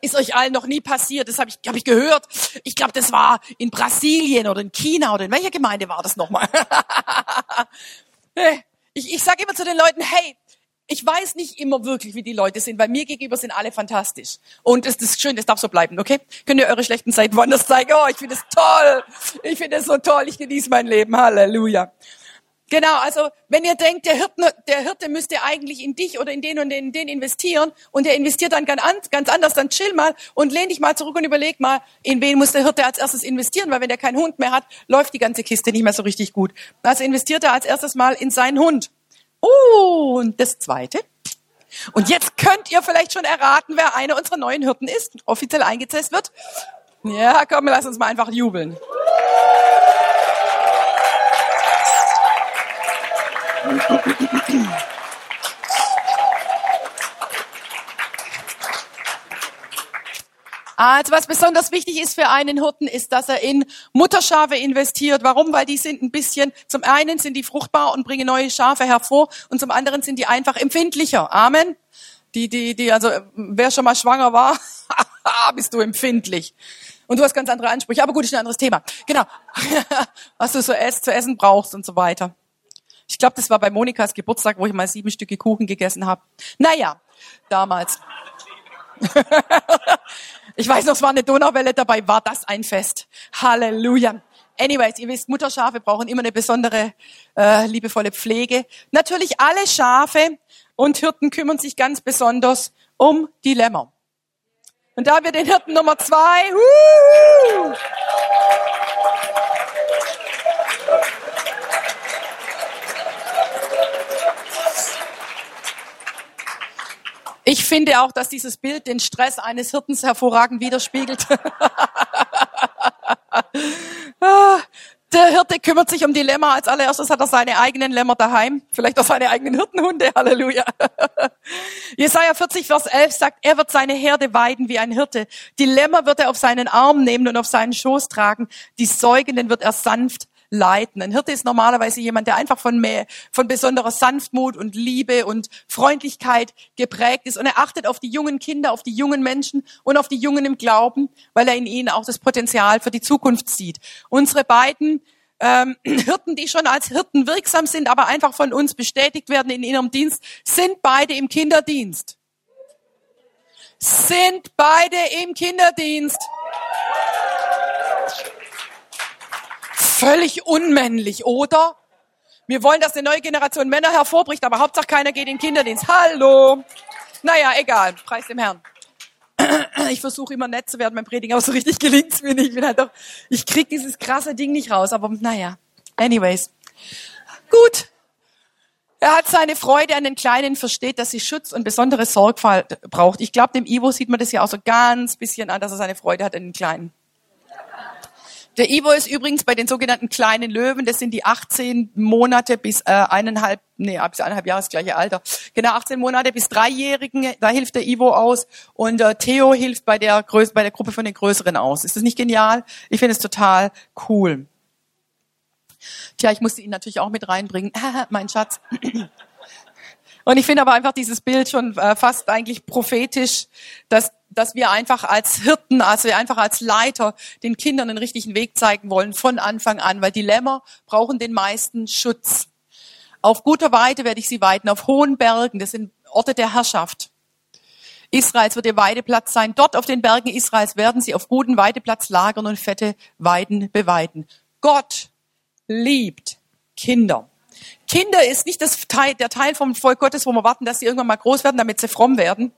Ist euch allen noch nie passiert? Das habe ich, hab ich gehört. Ich glaube, das war in Brasilien oder in China oder in welcher Gemeinde war das nochmal? ich ich sage immer zu den Leuten, hey, ich weiß nicht immer wirklich, wie die Leute sind, weil mir gegenüber sind alle fantastisch. Und es ist schön, das darf so bleiben, okay? Könnt ihr eure schlechten Seiten woanders zeigen? Oh, ich finde es toll. Ich finde es so toll. Ich genieße mein Leben. Halleluja. Genau, also wenn ihr denkt, der Hirte, der Hirte müsste eigentlich in dich oder in den und den, den investieren und der investiert dann ganz anders, dann chill mal und lehn dich mal zurück und überleg mal, in wen muss der Hirte als erstes investieren, weil wenn der keinen Hund mehr hat, läuft die ganze Kiste nicht mehr so richtig gut. Also investiert er als erstes mal in seinen Hund. Und das Zweite. Und jetzt könnt ihr vielleicht schon erraten, wer einer unserer neuen Hirten ist, offiziell eingezählt wird. Ja, komm, lass uns mal einfach jubeln. Also was besonders wichtig ist für einen Hirten, ist, dass er in Mutterschafe investiert. Warum? Weil die sind ein bisschen, zum einen sind die fruchtbar und bringen neue Schafe hervor und zum anderen sind die einfach empfindlicher. Amen. Die, die, die, also wer schon mal schwanger war, bist du empfindlich. Und du hast ganz andere Ansprüche. Aber gut, ist ein anderes Thema. Genau. was du so zu essen brauchst und so weiter. Ich glaube, das war bei Monikas Geburtstag, wo ich mal sieben Stücke Kuchen gegessen habe. Naja, damals. ich weiß noch, es war eine Donauwelle dabei, war das ein Fest. Halleluja. Anyways, ihr wisst, Mutterschafe brauchen immer eine besondere, äh, liebevolle Pflege. Natürlich alle Schafe und Hirten kümmern sich ganz besonders um die Lämmer. Und da haben wir den Hirten Nummer zwei. Uh! Finde auch, dass dieses Bild den Stress eines Hirtens hervorragend widerspiegelt. Ah, der Hirte kümmert sich um die Lämmer. Als allererstes hat er seine eigenen Lämmer daheim. Vielleicht auch seine eigenen Hirtenhunde. Halleluja. Jesaja 40, Vers 11 sagt, er wird seine Herde weiden wie ein Hirte. Die Lämmer wird er auf seinen Arm nehmen und auf seinen Schoß tragen. Die Säugenden wird er sanft leiten. Ein Hirte ist normalerweise jemand, der einfach von, mehr, von besonderer Sanftmut und Liebe und Freundlichkeit geprägt ist. Und er achtet auf die jungen Kinder, auf die jungen Menschen und auf die Jungen im Glauben, weil er in ihnen auch das Potenzial für die Zukunft sieht. Unsere beiden ähm, Hirten, die schon als Hirten wirksam sind, aber einfach von uns bestätigt werden in ihrem Dienst, sind beide im Kinderdienst. Sind beide im Kinderdienst völlig unmännlich, oder? Wir wollen, dass eine neue Generation Männer hervorbricht, aber Hauptsache keiner geht in den Kinderdienst. Hallo. Naja, egal. Preis dem Herrn. Ich versuche immer nett zu werden beim Predigen, aber so richtig gelingt's mir nicht. Ich bin halt doch, ich krieg dieses krasse Ding nicht raus, aber naja. Anyways. Gut. Er hat seine Freude an den Kleinen, versteht, dass sie Schutz und besondere Sorgfalt braucht. Ich glaube, dem Ivo sieht man das ja auch so ganz bisschen an, dass er seine Freude hat an den Kleinen. Der Ivo ist übrigens bei den sogenannten kleinen Löwen, das sind die 18 Monate bis äh, eineinhalb, nee, bis eineinhalb Jahre das gleiche Alter. Genau, 18 Monate bis Dreijährigen, da hilft der Ivo aus und äh, Theo hilft bei der, Größe, bei der Gruppe von den Größeren aus. Ist das nicht genial? Ich finde es total cool. Tja, ich musste ihn natürlich auch mit reinbringen. mein Schatz. Und ich finde aber einfach dieses Bild schon äh, fast eigentlich prophetisch, dass dass wir einfach als Hirten, also wir einfach als Leiter den Kindern den richtigen Weg zeigen wollen von Anfang an, weil die Lämmer brauchen den meisten Schutz. Auf guter Weide werde ich sie weiden, auf hohen Bergen, das sind Orte der Herrschaft. Israels wird ihr Weideplatz sein. Dort auf den Bergen Israels werden sie auf guten Weideplatz lagern und fette Weiden beweiden. Gott liebt Kinder. Kinder ist nicht das Teil, der Teil vom Volk Gottes, wo wir warten, dass sie irgendwann mal groß werden, damit sie fromm werden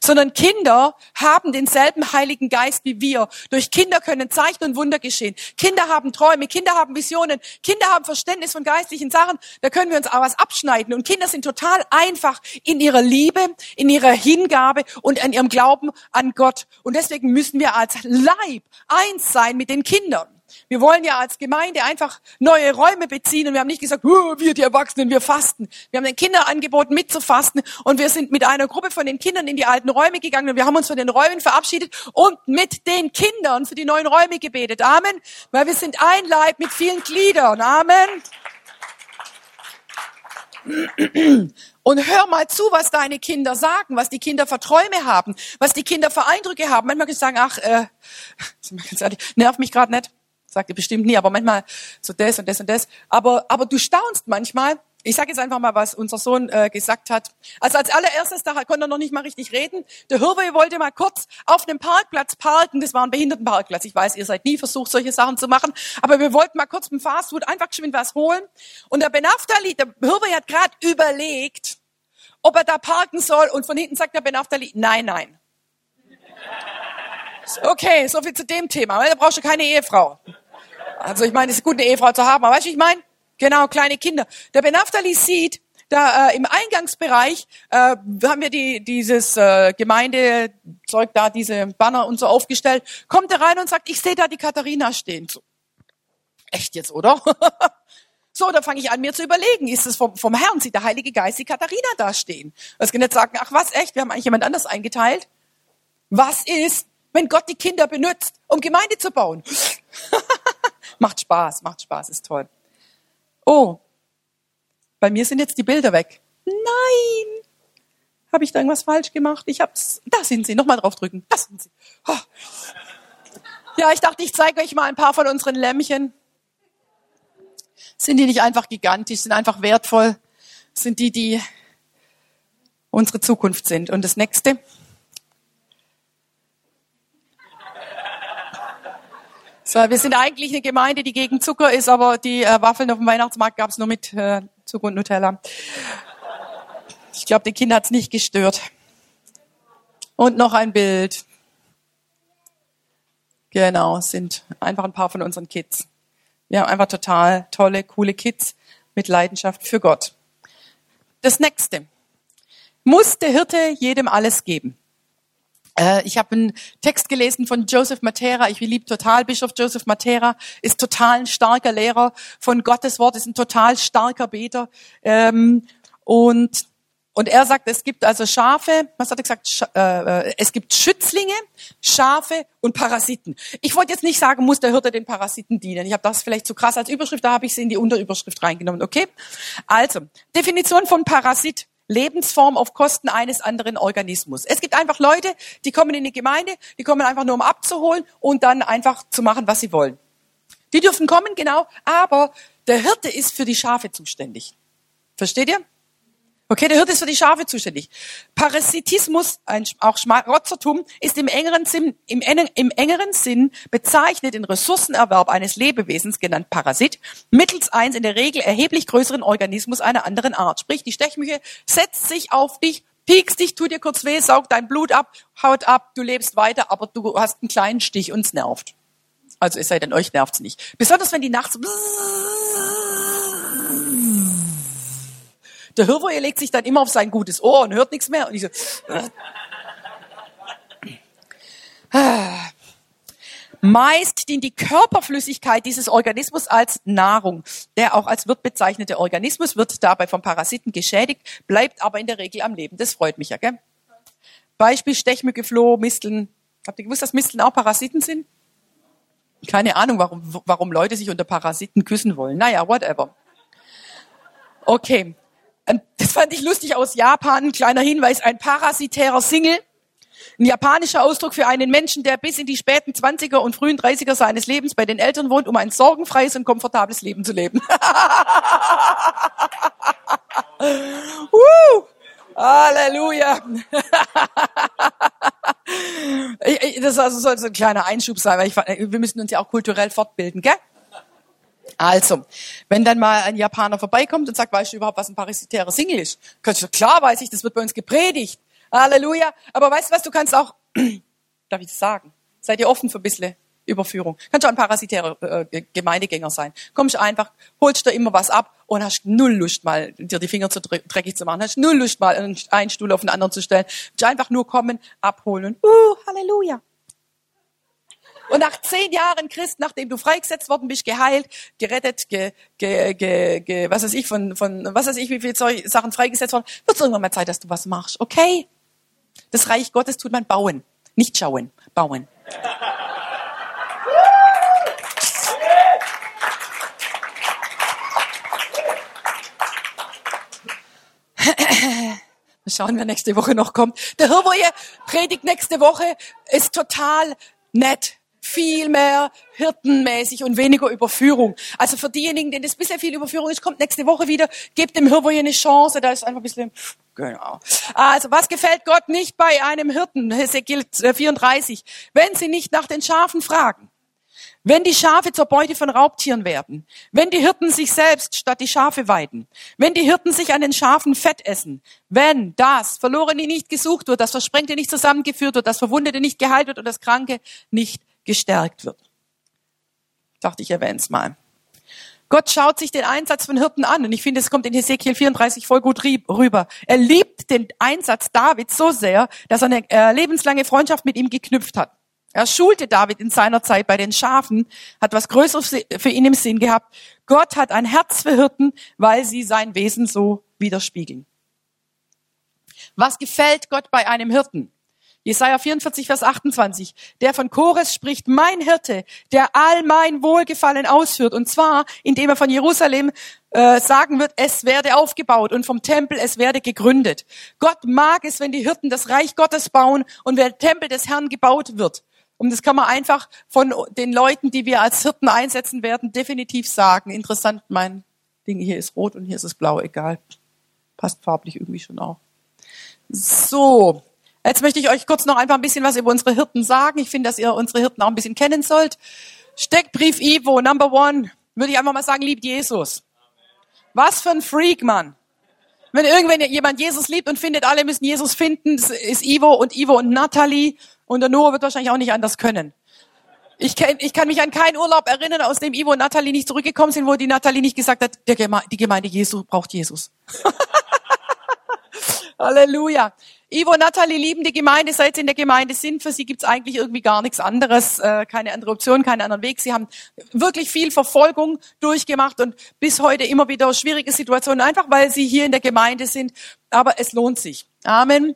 sondern Kinder haben denselben Heiligen Geist wie wir. Durch Kinder können Zeichen und Wunder geschehen. Kinder haben Träume, Kinder haben Visionen, Kinder haben Verständnis von geistlichen Sachen. Da können wir uns auch was abschneiden. Und Kinder sind total einfach in ihrer Liebe, in ihrer Hingabe und in ihrem Glauben an Gott. Und deswegen müssen wir als Leib eins sein mit den Kindern. Wir wollen ja als Gemeinde einfach neue Räume beziehen und wir haben nicht gesagt, oh, wir die Erwachsenen, wir fasten. Wir haben den Kindern angeboten, mitzufasten und wir sind mit einer Gruppe von den Kindern in die alten Räume gegangen und wir haben uns von den Räumen verabschiedet und mit den Kindern für die neuen Räume gebetet. Amen. Weil wir sind ein Leib mit vielen Gliedern. Amen. Und hör mal zu, was deine Kinder sagen, was die Kinder für Träume haben, was die Kinder für Eindrücke haben. Manchmal können sie sagen, ach, äh, nerv mich gerade nicht sagt ihr bestimmt nie, aber manchmal so das und das und das. Aber, aber du staunst manchmal. Ich sage jetzt einfach mal, was unser Sohn äh, gesagt hat. Also als allererstes, da konnte er noch nicht mal richtig reden. Der Hirwe wollte mal kurz auf einem Parkplatz parken. Das war ein Behindertenparkplatz. Ich weiß, ihr seid nie versucht, solche Sachen zu machen. Aber wir wollten mal kurz beim Fastfood einfach geschwind was holen. Und der Benaftali, der Hirwe hat gerade überlegt, ob er da parken soll. Und von hinten sagt der Benaftali, nein, nein. Okay, so viel zu dem Thema. Da brauchst du keine Ehefrau. Also ich meine, es ist gut, eine Ehefrau zu haben, aber weißt du, ich meine? Genau, kleine Kinder. Der Benaftali sieht, da äh, im Eingangsbereich äh, haben wir die, dieses äh, Gemeindezeug da, diese Banner und so aufgestellt. Kommt er rein und sagt, ich sehe da die Katharina stehen. So, echt jetzt, oder? so, da fange ich an, mir zu überlegen, ist es vom, vom Herrn, sieht der Heilige Geist die Katharina da stehen? Das kann nicht sagen, ach was, echt, wir haben eigentlich jemand anders eingeteilt. Was ist, wenn Gott die Kinder benutzt, um Gemeinde zu bauen? macht Spaß, macht Spaß, ist toll. Oh, bei mir sind jetzt die Bilder weg. Nein! Habe ich da irgendwas falsch gemacht? Ich hab's. Da sind sie. Nochmal draufdrücken. Da sind sie. Oh. Ja, ich dachte, ich zeige euch mal ein paar von unseren Lämmchen. Sind die nicht einfach gigantisch, sind einfach wertvoll? Sind die, die unsere Zukunft sind? Und das nächste. So, wir sind eigentlich eine Gemeinde, die gegen Zucker ist, aber die äh, Waffeln auf dem Weihnachtsmarkt gab es nur mit äh, Zucker und Nutella. Ich glaube, den Kind hat's nicht gestört. Und noch ein Bild. Genau, sind einfach ein paar von unseren Kids. Wir haben einfach total tolle, coole Kids mit Leidenschaft für Gott. Das nächste. Muss der Hirte jedem alles geben? Äh, ich habe einen Text gelesen von Joseph Matera. Ich liebe total Bischof Joseph Matera. Ist total ein starker Lehrer von Gottes Wort. Ist ein total starker Beter. Ähm, und und er sagt, es gibt also Schafe, was hat er gesagt? Äh, äh, es gibt Schützlinge, Schafe und Parasiten. Ich wollte jetzt nicht sagen, muss der Hirte den Parasiten dienen. Ich habe das vielleicht zu krass als Überschrift, da habe ich sie in die Unterüberschrift reingenommen. Okay? Also, Definition von Parasit. Lebensform auf Kosten eines anderen Organismus. Es gibt einfach Leute, die kommen in die Gemeinde, die kommen einfach nur um abzuholen und dann einfach zu machen, was sie wollen. Die dürfen kommen, genau, aber der Hirte ist für die Schafe zuständig. Versteht ihr? Okay, der Hirte ist für die Schafe zuständig. Parasitismus, ein, auch Schmarotzertum, ist im engeren, Sinn, im, im engeren Sinn bezeichnet den Ressourcenerwerb eines Lebewesens, genannt Parasit, mittels eins in der Regel erheblich größeren Organismus einer anderen Art. Sprich, die Stechmüche setzt sich auf dich, piekst dich, tut dir kurz weh, saugt dein Blut ab, haut ab, du lebst weiter, aber du hast einen kleinen Stich und es nervt. Also es sei denn, euch nervt's nicht. Besonders wenn die nachts der Hirwoje legt sich dann immer auf sein gutes Ohr und hört nichts mehr. Und ich so, Meist dient die Körperflüssigkeit dieses Organismus als Nahrung. Der auch als Wirt bezeichnete Organismus wird dabei vom Parasiten geschädigt, bleibt aber in der Regel am Leben. Das freut mich ja, gell? Beispiel Stechmücke, Floh, Misteln. Habt ihr gewusst, dass Misteln auch Parasiten sind? Keine Ahnung, warum, warum Leute sich unter Parasiten küssen wollen. Naja, whatever. Okay. Ähm, das fand ich lustig aus Japan. Ein kleiner Hinweis, ein parasitärer Single. Ein japanischer Ausdruck für einen Menschen, der bis in die späten 20er und frühen 30er seines Lebens bei den Eltern wohnt, um ein sorgenfreies und komfortables Leben zu leben. uh, Halleluja. das soll so ein kleiner Einschub sein, weil ich, wir müssen uns ja auch kulturell fortbilden, gell? Also, wenn dann mal ein Japaner vorbeikommt und sagt, weißt du überhaupt, was ein parasitärer Single ist? Kannst du, klar weiß ich, das wird bei uns gepredigt. Halleluja. Aber weißt du was, du kannst auch, darf ich das sagen? Seid ihr offen für ein bisschen Überführung? Kannst du ein parasitärer äh, Gemeindegänger sein. Kommst einfach, holst dir immer was ab und hast null Lust mal, dir die Finger zu dreckig zu machen, hast null Lust mal einen Stuhl auf den anderen zu stellen. Willst einfach nur kommen, abholen. Uh, Halleluja. Und nach zehn Jahren Christ, nachdem du freigesetzt worden bist, geheilt, gerettet, ge, ge, ge, ge, was weiß ich, von, von, was weiß ich, wie viele Sachen freigesetzt worden, wird es irgendwann mal Zeit, dass du was machst. Okay? Das Reich Gottes tut man bauen. Nicht schauen, bauen. Schauen, wer nächste Woche noch kommt. Der Herr, predigt nächste Woche, ist total nett viel mehr hirtenmäßig und weniger Überführung. Also für diejenigen, denen das bisher viel Überführung ist, kommt nächste Woche wieder, gebt dem Hirten eine Chance, da ist einfach ein bisschen, genau. Also was gefällt Gott nicht bei einem Hirten? Hesekiel 34. Wenn sie nicht nach den Schafen fragen. Wenn die Schafe zur Beute von Raubtieren werden, wenn die Hirten sich selbst statt die Schafe weiden, wenn die Hirten sich an den Schafen Fett essen, wenn das Verlorene nicht gesucht wird, das Versprengte nicht zusammengeführt wird, das Verwundete nicht geheilt wird und das Kranke nicht gestärkt wird. Dachte, ich erwähne es mal. Gott schaut sich den Einsatz von Hirten an und ich finde, es kommt in Hesekiel 34 voll gut rüber. Er liebt den Einsatz Davids so sehr, dass er eine äh, lebenslange Freundschaft mit ihm geknüpft hat. Er schulte David in seiner Zeit bei den Schafen, hat was Größeres für ihn im Sinn gehabt. Gott hat ein Herz für Hirten, weil sie sein Wesen so widerspiegeln. Was gefällt Gott bei einem Hirten? Jesaja 44, Vers 28. Der von Chores spricht, mein Hirte, der all mein Wohlgefallen ausführt. Und zwar, indem er von Jerusalem äh, sagen wird, es werde aufgebaut und vom Tempel, es werde gegründet. Gott mag es, wenn die Hirten das Reich Gottes bauen und wenn der Tempel des Herrn gebaut wird. Und das kann man einfach von den Leuten, die wir als Hirten einsetzen werden, definitiv sagen. Interessant, mein Ding hier ist rot und hier ist es blau, egal. Passt farblich irgendwie schon auch. So, Jetzt möchte ich euch kurz noch einfach ein bisschen was über unsere Hirten sagen. Ich finde, dass ihr unsere Hirten auch ein bisschen kennen sollt. Steckbrief Ivo, Number One, würde ich einfach mal sagen, liebt Jesus. Was für ein Freak, Mann. Wenn irgendwann jemand Jesus liebt und findet, alle müssen Jesus finden, das ist Ivo und Ivo und Natalie und der Noah wird wahrscheinlich auch nicht anders können. Ich, kenn, ich kann mich an keinen Urlaub erinnern, aus dem Ivo und Natalie nicht zurückgekommen sind, wo die Natalie nicht gesagt hat, Geme die Gemeinde Jesu braucht Jesus. Halleluja. Ivo und Natalie lieben die Gemeinde, seit sie in der Gemeinde sind. Für sie gibt's eigentlich irgendwie gar nichts anderes, äh, keine andere Option, keinen anderen Weg. Sie haben wirklich viel Verfolgung durchgemacht und bis heute immer wieder schwierige Situationen, einfach weil sie hier in der Gemeinde sind. Aber es lohnt sich. Amen.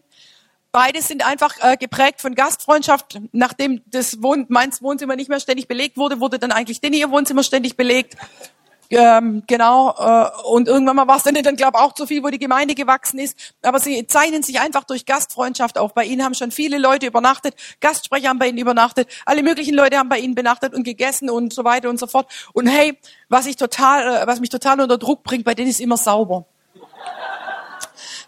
Beide sind einfach äh, geprägt von Gastfreundschaft. Nachdem das Wohn meins Wohnzimmer nicht mehr ständig belegt wurde, wurde dann eigentlich denn ihr Wohnzimmer ständig belegt. Ähm, genau, äh, und irgendwann mal war es dann, dann glaube auch zu viel, wo die Gemeinde gewachsen ist. Aber sie zeichnen sich einfach durch Gastfreundschaft auf. Bei ihnen haben schon viele Leute übernachtet, Gastsprecher haben bei ihnen übernachtet, alle möglichen Leute haben bei ihnen benachtet und gegessen und so weiter und so fort. Und hey, was ich total, äh, was mich total unter Druck bringt, bei denen ist immer sauber.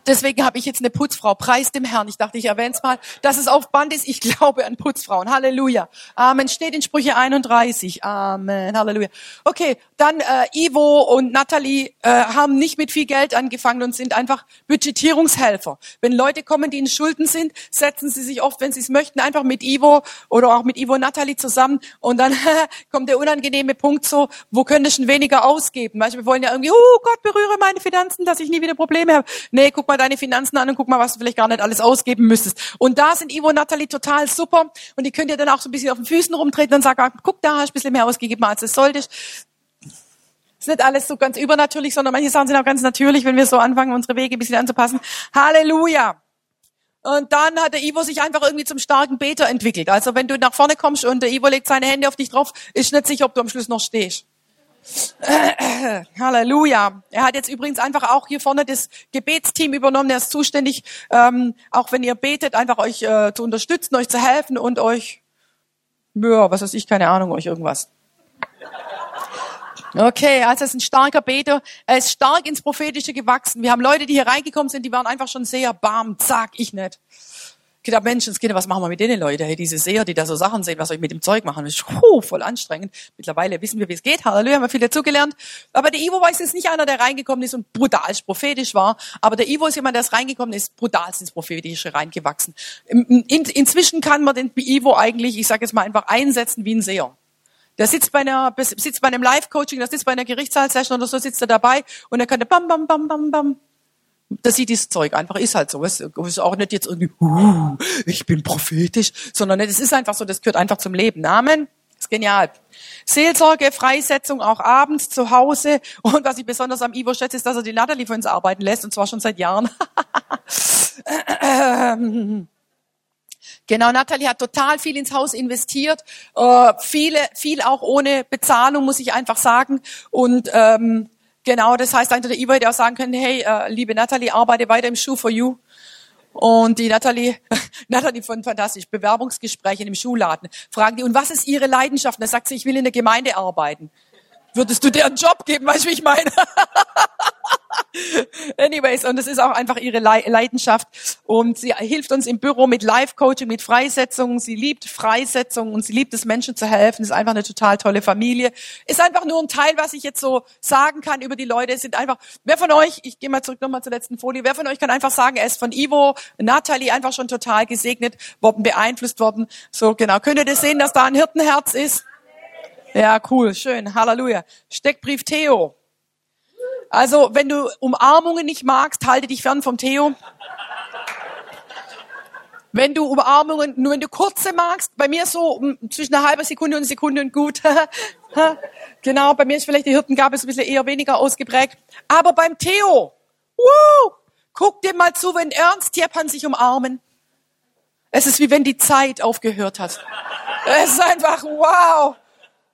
Deswegen habe ich jetzt eine Putzfrau. Preis dem Herrn. Ich dachte, ich erwähne es mal, dass es auf Band ist. Ich glaube an Putzfrauen. Halleluja. Amen. Steht in Sprüche 31. Amen. Halleluja. Okay, dann äh, Ivo und Natalie äh, haben nicht mit viel Geld angefangen und sind einfach Budgetierungshelfer. Wenn Leute kommen, die in Schulden sind, setzen sie sich oft, wenn sie es möchten, einfach mit Ivo oder auch mit Ivo und Natalie zusammen und dann kommt der unangenehme Punkt so, wo könnte ich schon weniger ausgeben? Weißt, wir wollen ja irgendwie, oh Gott, berühre meine Finanzen, dass ich nie wieder Probleme habe. Nee, guck mal mal deine Finanzen an und guck mal, was du vielleicht gar nicht alles ausgeben müsstest. Und da sind Ivo und Natalie total super. Und die könnt ihr dann auch so ein bisschen auf den Füßen rumtreten und sagen, guck, da hast du ein bisschen mehr ausgegeben, als es solltest. Ist nicht alles so ganz übernatürlich, sondern manche Sachen sind auch ganz natürlich, wenn wir so anfangen, unsere Wege ein bisschen anzupassen. Halleluja! Und dann hat der Ivo sich einfach irgendwie zum starken Beter entwickelt. Also wenn du nach vorne kommst und der Ivo legt seine Hände auf dich drauf, ist nicht sicher, ob du am Schluss noch stehst. Halleluja. Er hat jetzt übrigens einfach auch hier vorne das Gebetsteam übernommen. Er ist zuständig, ähm, auch wenn ihr betet, einfach euch äh, zu unterstützen, euch zu helfen und euch, ja, was weiß ich, keine Ahnung, euch irgendwas. Okay, also er ist ein starker Beter. Er ist stark ins Prophetische gewachsen. Wir haben Leute, die hier reingekommen sind, die waren einfach schon sehr bam, zack, ich nicht. Gedacht, Menschenskinder, was machen wir mit denen Leuten? Hey, diese Seher, die da so Sachen sehen, was soll ich mit dem Zeug machen? Das ist huh, voll anstrengend. Mittlerweile wissen wir, wie es geht. Halleluja, haben wir viel dazugelernt. Aber der Ivo war jetzt nicht einer, der reingekommen ist und brutal prophetisch war. Aber der Ivo ist jemand, der ist reingekommen ist, brutal ins Prophetische reingewachsen. In, in, inzwischen kann man den Ivo eigentlich, ich sage jetzt mal einfach, einsetzen wie ein Seher. Der sitzt bei einer, sitzt bei einem Live-Coaching, der sitzt bei einer Gerichtssaalsession oder so, sitzt er dabei und er kann bam, bam, bam, bam, bam, das sieht dieses Zeug einfach, ist halt so. Es ist auch nicht jetzt irgendwie, uh, ich bin prophetisch, sondern es ist einfach so, das gehört einfach zum Leben. Amen. ist genial. Seelsorge, Freisetzung auch abends zu Hause. Und was ich besonders am Ivo schätze, ist, dass er die Natalie für uns arbeiten lässt, und zwar schon seit Jahren. Genau, Natalie hat total viel ins Haus investiert, äh, viele, viel auch ohne Bezahlung, muss ich einfach sagen. Und ähm, Genau, das heißt, der Ivo hätte auch sagen können, hey, äh, liebe Natalie, arbeite weiter im Shoe for You. Und die Natalie, Natalie von Fantastisch, Bewerbungsgespräche im Schuhladen, fragen die, und was ist ihre Leidenschaft? Und dann sagt sie, ich will in der Gemeinde arbeiten. Würdest du dir einen Job geben? Weißt du, wie ich meine? Anyways, und das ist auch einfach ihre Leidenschaft. Und sie hilft uns im Büro mit Live-Coaching, mit Freisetzungen. Sie liebt Freisetzungen und sie liebt es, Menschen zu helfen. Ist einfach eine total tolle Familie. Ist einfach nur ein Teil, was ich jetzt so sagen kann über die Leute. Es sind einfach, wer von euch, ich gehe mal zurück nochmal zur letzten Folie, wer von euch kann einfach sagen, er ist von Ivo, Natalie einfach schon total gesegnet worden, beeinflusst worden. So, genau. Könnt ihr das sehen, dass da ein Hirtenherz ist? Ja, cool, schön. Halleluja. Steckbrief Theo. Also, wenn du Umarmungen nicht magst, halte dich fern vom Theo. Wenn du Umarmungen, nur wenn du kurze magst, bei mir so zwischen einer halben Sekunde und Sekunde und gut. genau, bei mir ist vielleicht die Hirtengabe so ein bisschen eher weniger ausgeprägt. Aber beim Theo, wow, guck dir mal zu, wenn Ernst Jeppan sich umarmen. Es ist wie wenn die Zeit aufgehört hat. Es ist einfach wow.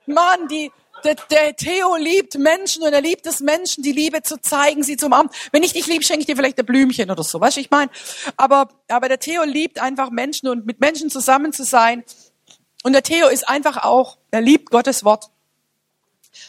Mann, die, der, der Theo liebt Menschen und er liebt es Menschen, die Liebe zu zeigen, sie zu umarmen. Wenn ich dich liebe, schenke ich dir vielleicht ein Blümchen oder so, weißt du, ich meine. Aber, aber der Theo liebt einfach Menschen und mit Menschen zusammen zu sein. Und der Theo ist einfach auch, er liebt Gottes Wort.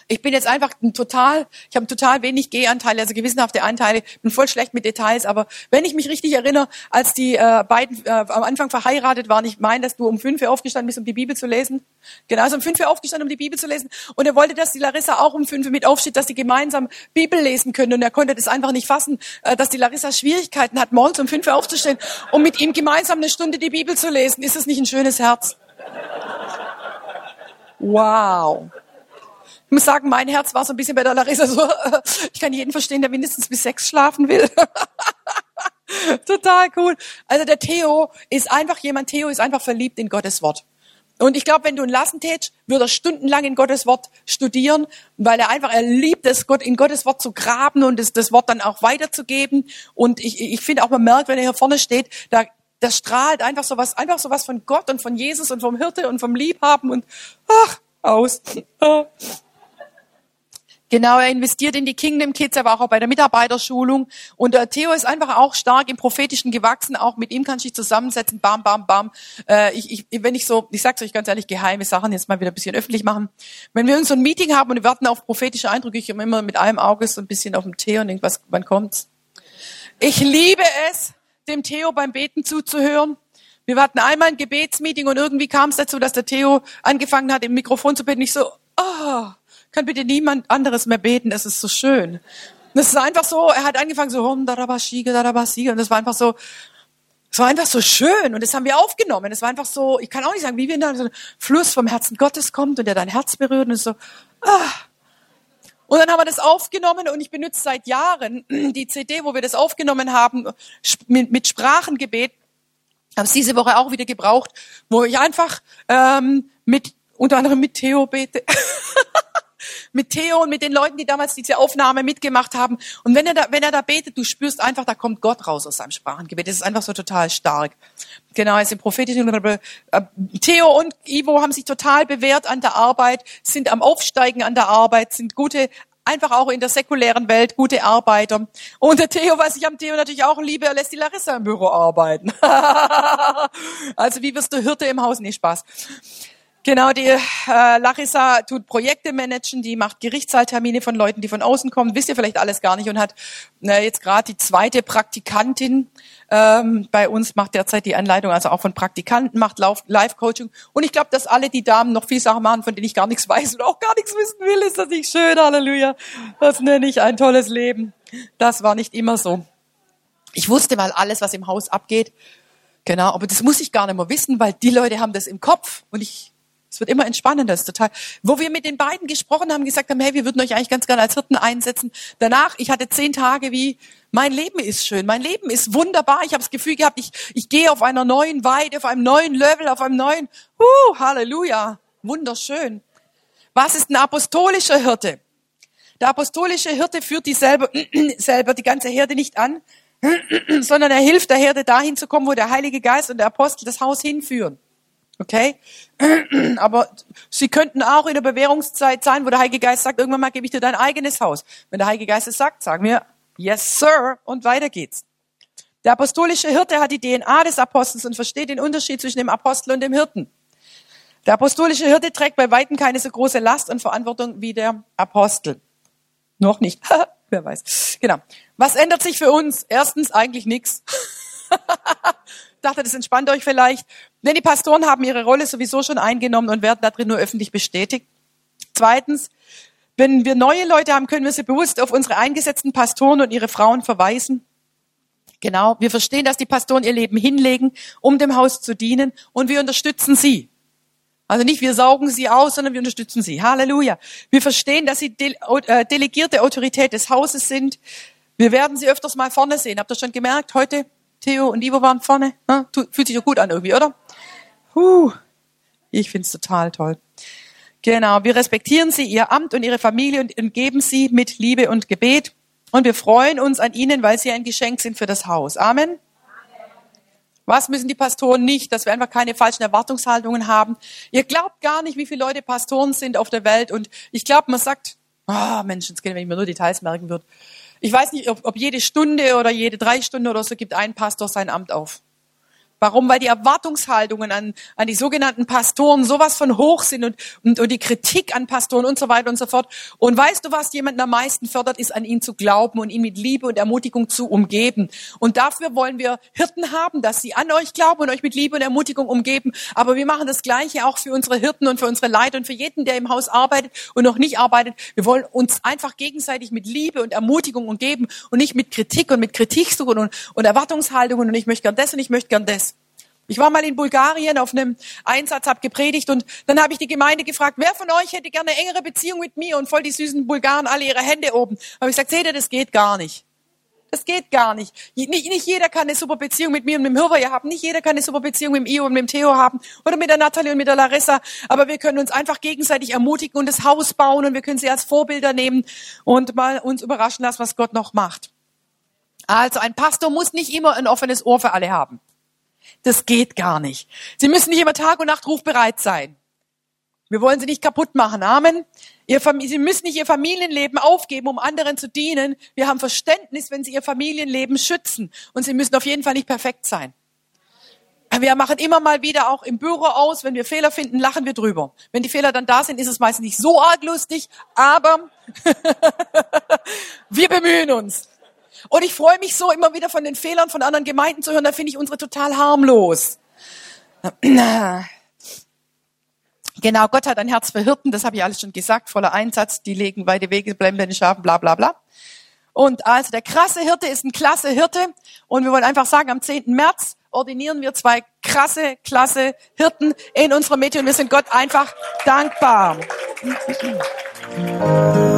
Ich bin jetzt einfach ein total, ich habe total wenig G-Anteile, also gewissenhafte Anteile, bin voll schlecht mit Details, aber wenn ich mich richtig erinnere, als die äh, beiden äh, am Anfang verheiratet waren, ich meine, dass du um fünf Uhr aufgestanden bist, um die Bibel zu lesen. Genau, also um fünf Uhr aufgestanden, um die Bibel zu lesen. Und er wollte, dass die Larissa auch um fünf Uhr mit aufsteht, dass sie gemeinsam Bibel lesen können. Und er konnte das einfach nicht fassen, äh, dass die Larissa Schwierigkeiten hat, morgens um fünf Uhr aufzustehen, um mit ihm gemeinsam eine Stunde die Bibel zu lesen. Ist das nicht ein schönes Herz? Wow. Ich muss sagen, mein Herz war so ein bisschen bei der Larissa so, ich kann jeden verstehen, der mindestens bis sechs schlafen will. Total cool. Also der Theo ist einfach jemand, Theo ist einfach verliebt in Gottes Wort. Und ich glaube, wenn du ihn lassen tätst, würde er stundenlang in Gottes Wort studieren, weil er einfach, er liebt es, Gott, in Gottes Wort zu graben und das, das Wort dann auch weiterzugeben. Und ich, ich finde auch, man merkt, wenn er hier vorne steht, da, das strahlt einfach sowas, einfach sowas von Gott und von Jesus und vom Hirte und vom Liebhaben und, ach, aus. Genau, er investiert in die Kingdom Kids, er war auch bei der Mitarbeiterschulung. Und äh, Theo ist einfach auch stark im Prophetischen gewachsen. Auch mit ihm kannst du dich zusammensetzen. Bam, bam, bam. Äh, ich, ich, wenn ich so, ich sag's euch ganz ehrlich, geheime Sachen jetzt mal wieder ein bisschen öffentlich machen. Wenn wir uns so ein Meeting haben und wir warten auf prophetische Eindrücke, ich immer mit einem Auge so ein bisschen auf dem Theo und denke, was, wann kommt's? Ich liebe es, dem Theo beim Beten zuzuhören. Wir hatten einmal ein Gebetsmeeting und irgendwie kam es dazu, dass der Theo angefangen hat, im Mikrofon zu beten. Ich so, oh, kann bitte niemand anderes mehr beten, das ist so schön. Das ist einfach so, er hat angefangen so, und das war einfach so, es war einfach so schön und das haben wir aufgenommen. Es war einfach so, ich kann auch nicht sagen, wie wenn da so ein Fluss vom Herzen Gottes kommt und der dein Herz berührt und so, ah. Und dann haben wir das aufgenommen und ich benutze seit Jahren die CD, wo wir das aufgenommen haben, mit, Sprachengebet. Habe es diese Woche auch wieder gebraucht, wo ich einfach ähm, mit unter anderem mit Theo bete. mit Theo und mit den Leuten, die damals diese Aufnahme mitgemacht haben. Und wenn er da, wenn er da betet, du spürst einfach, da kommt Gott raus aus seinem Sprachengebet. Das ist einfach so total stark. Genau, ist im prophetischen, äh, Theo und Ivo haben sich total bewährt an der Arbeit, sind am Aufsteigen an der Arbeit, sind gute einfach auch in der säkulären Welt gute Arbeiter. Und der Theo, was ich am Theo natürlich auch liebe, er lässt die Larissa im Büro arbeiten. also wie wirst du Hirte im Haus? Nee, Spaß. Genau, die äh, Larissa tut Projekte managen, die macht Gerichtssaaltermine von Leuten, die von außen kommen, wisst ihr vielleicht alles gar nicht und hat äh, jetzt gerade die zweite Praktikantin ähm, bei uns, macht derzeit die Anleitung, also auch von Praktikanten, macht Live-Coaching und ich glaube, dass alle die Damen noch viel Sachen machen, von denen ich gar nichts weiß und auch gar nichts wissen will, ist das nicht schön, Halleluja. Das nenne ich ein tolles Leben. Das war nicht immer so. Ich wusste mal alles, was im Haus abgeht. Genau, aber das muss ich gar nicht mehr wissen, weil die Leute haben das im Kopf und ich es wird immer entspannender, ist total. Wo wir mit den beiden gesprochen haben, gesagt haben, hey, wir würden euch eigentlich ganz gerne als Hirten einsetzen. Danach, ich hatte zehn Tage wie, mein Leben ist schön, mein Leben ist wunderbar. Ich habe das Gefühl gehabt, ich, ich gehe auf einer neuen Weide, auf einem neuen Level, auf einem neuen, uh, Halleluja, wunderschön. Was ist ein apostolischer Hirte? Der apostolische Hirte führt die selber, selber die ganze Herde nicht an, sondern er hilft der Herde dahin zu kommen, wo der Heilige Geist und der Apostel das Haus hinführen. Okay? Aber sie könnten auch in der Bewährungszeit sein, wo der Heilige Geist sagt, irgendwann mal gebe ich dir dein eigenes Haus. Wenn der Heilige Geist es sagt, sagen wir, yes, sir, und weiter geht's. Der apostolische Hirte hat die DNA des Apostels und versteht den Unterschied zwischen dem Apostel und dem Hirten. Der apostolische Hirte trägt bei Weitem keine so große Last und Verantwortung wie der Apostel. Noch nicht. Wer weiß. Genau. Was ändert sich für uns? Erstens eigentlich nichts. dachte, das entspannt euch vielleicht. Denn die Pastoren haben ihre Rolle sowieso schon eingenommen und werden darin nur öffentlich bestätigt. Zweitens, wenn wir neue Leute haben, können wir sie bewusst auf unsere eingesetzten Pastoren und ihre Frauen verweisen. Genau, wir verstehen, dass die Pastoren ihr Leben hinlegen, um dem Haus zu dienen und wir unterstützen sie. Also nicht wir saugen sie aus, sondern wir unterstützen sie. Halleluja. Wir verstehen, dass sie äh, delegierte Autorität des Hauses sind. Wir werden sie öfters mal vorne sehen. Habt ihr schon gemerkt? Heute Theo und Ivo waren vorne. Ne? Fühlt sich ja gut an irgendwie, oder? Huh. Ich find's total toll. Genau, wir respektieren sie, ihr Amt und ihre Familie und umgeben sie mit Liebe und Gebet. Und wir freuen uns an ihnen, weil sie ein Geschenk sind für das Haus. Amen. Was müssen die Pastoren nicht, dass wir einfach keine falschen Erwartungshaltungen haben? Ihr glaubt gar nicht, wie viele Leute Pastoren sind auf der Welt. Und ich glaube, man sagt, ah, oh, Menschenskinder, wenn ich mir nur Details merken würde. Ich weiß nicht, ob, ob jede Stunde oder jede drei Stunden oder so gibt ein Pastor sein Amt auf. Warum? Weil die Erwartungshaltungen an, an die sogenannten Pastoren sowas von hoch sind und, und, und die Kritik an Pastoren und so weiter und so fort. Und weißt du, was jemanden am meisten fördert, ist an ihn zu glauben und ihn mit Liebe und Ermutigung zu umgeben. Und dafür wollen wir Hirten haben, dass sie an euch glauben und euch mit Liebe und Ermutigung umgeben. Aber wir machen das Gleiche auch für unsere Hirten und für unsere Leiter und für jeden, der im Haus arbeitet und noch nicht arbeitet. Wir wollen uns einfach gegenseitig mit Liebe und Ermutigung umgeben und nicht mit Kritik und mit Kritik suchen und, und Erwartungshaltungen und ich möchte gern das und ich möchte gern das. Ich war mal in Bulgarien auf einem Einsatz, habe gepredigt und dann habe ich die Gemeinde gefragt, wer von euch hätte gerne engere Beziehung mit mir? Und voll die süßen Bulgaren, alle ihre Hände oben. Habe ich gesagt, seht ihr, das geht gar nicht. Das geht gar nicht. nicht. Nicht jeder kann eine super Beziehung mit mir und mit dem Hirver haben. Nicht jeder kann eine super Beziehung mit dem Io und mit dem Theo haben. Oder mit der Natalie und mit der Larissa. Aber wir können uns einfach gegenseitig ermutigen und das Haus bauen und wir können sie als Vorbilder nehmen und mal uns überraschen lassen, was Gott noch macht. Also ein Pastor muss nicht immer ein offenes Ohr für alle haben. Das geht gar nicht. Sie müssen nicht immer Tag und Nacht rufbereit sein. Wir wollen sie nicht kaputt machen. Amen. sie müssen nicht ihr Familienleben aufgeben, um anderen zu dienen. Wir haben Verständnis, wenn sie ihr Familienleben schützen. Und sie müssen auf jeden Fall nicht perfekt sein. Wir machen immer mal wieder auch im Büro aus, wenn wir Fehler finden, lachen wir drüber. Wenn die Fehler dann da sind, ist es meistens nicht so arg lustig, aber wir bemühen uns. Und ich freue mich so, immer wieder von den Fehlern von anderen Gemeinden zu hören. Da finde ich unsere total harmlos. Genau, Gott hat ein Herz für Hirten, das habe ich alles schon gesagt, voller Einsatz, die legen weite Wege, bleiben bei den Schafen, bla bla bla. Und also der krasse Hirte ist ein klasse Hirte und wir wollen einfach sagen, am 10. März ordinieren wir zwei krasse, klasse Hirten in unserer Mitte und wir sind Gott einfach dankbar.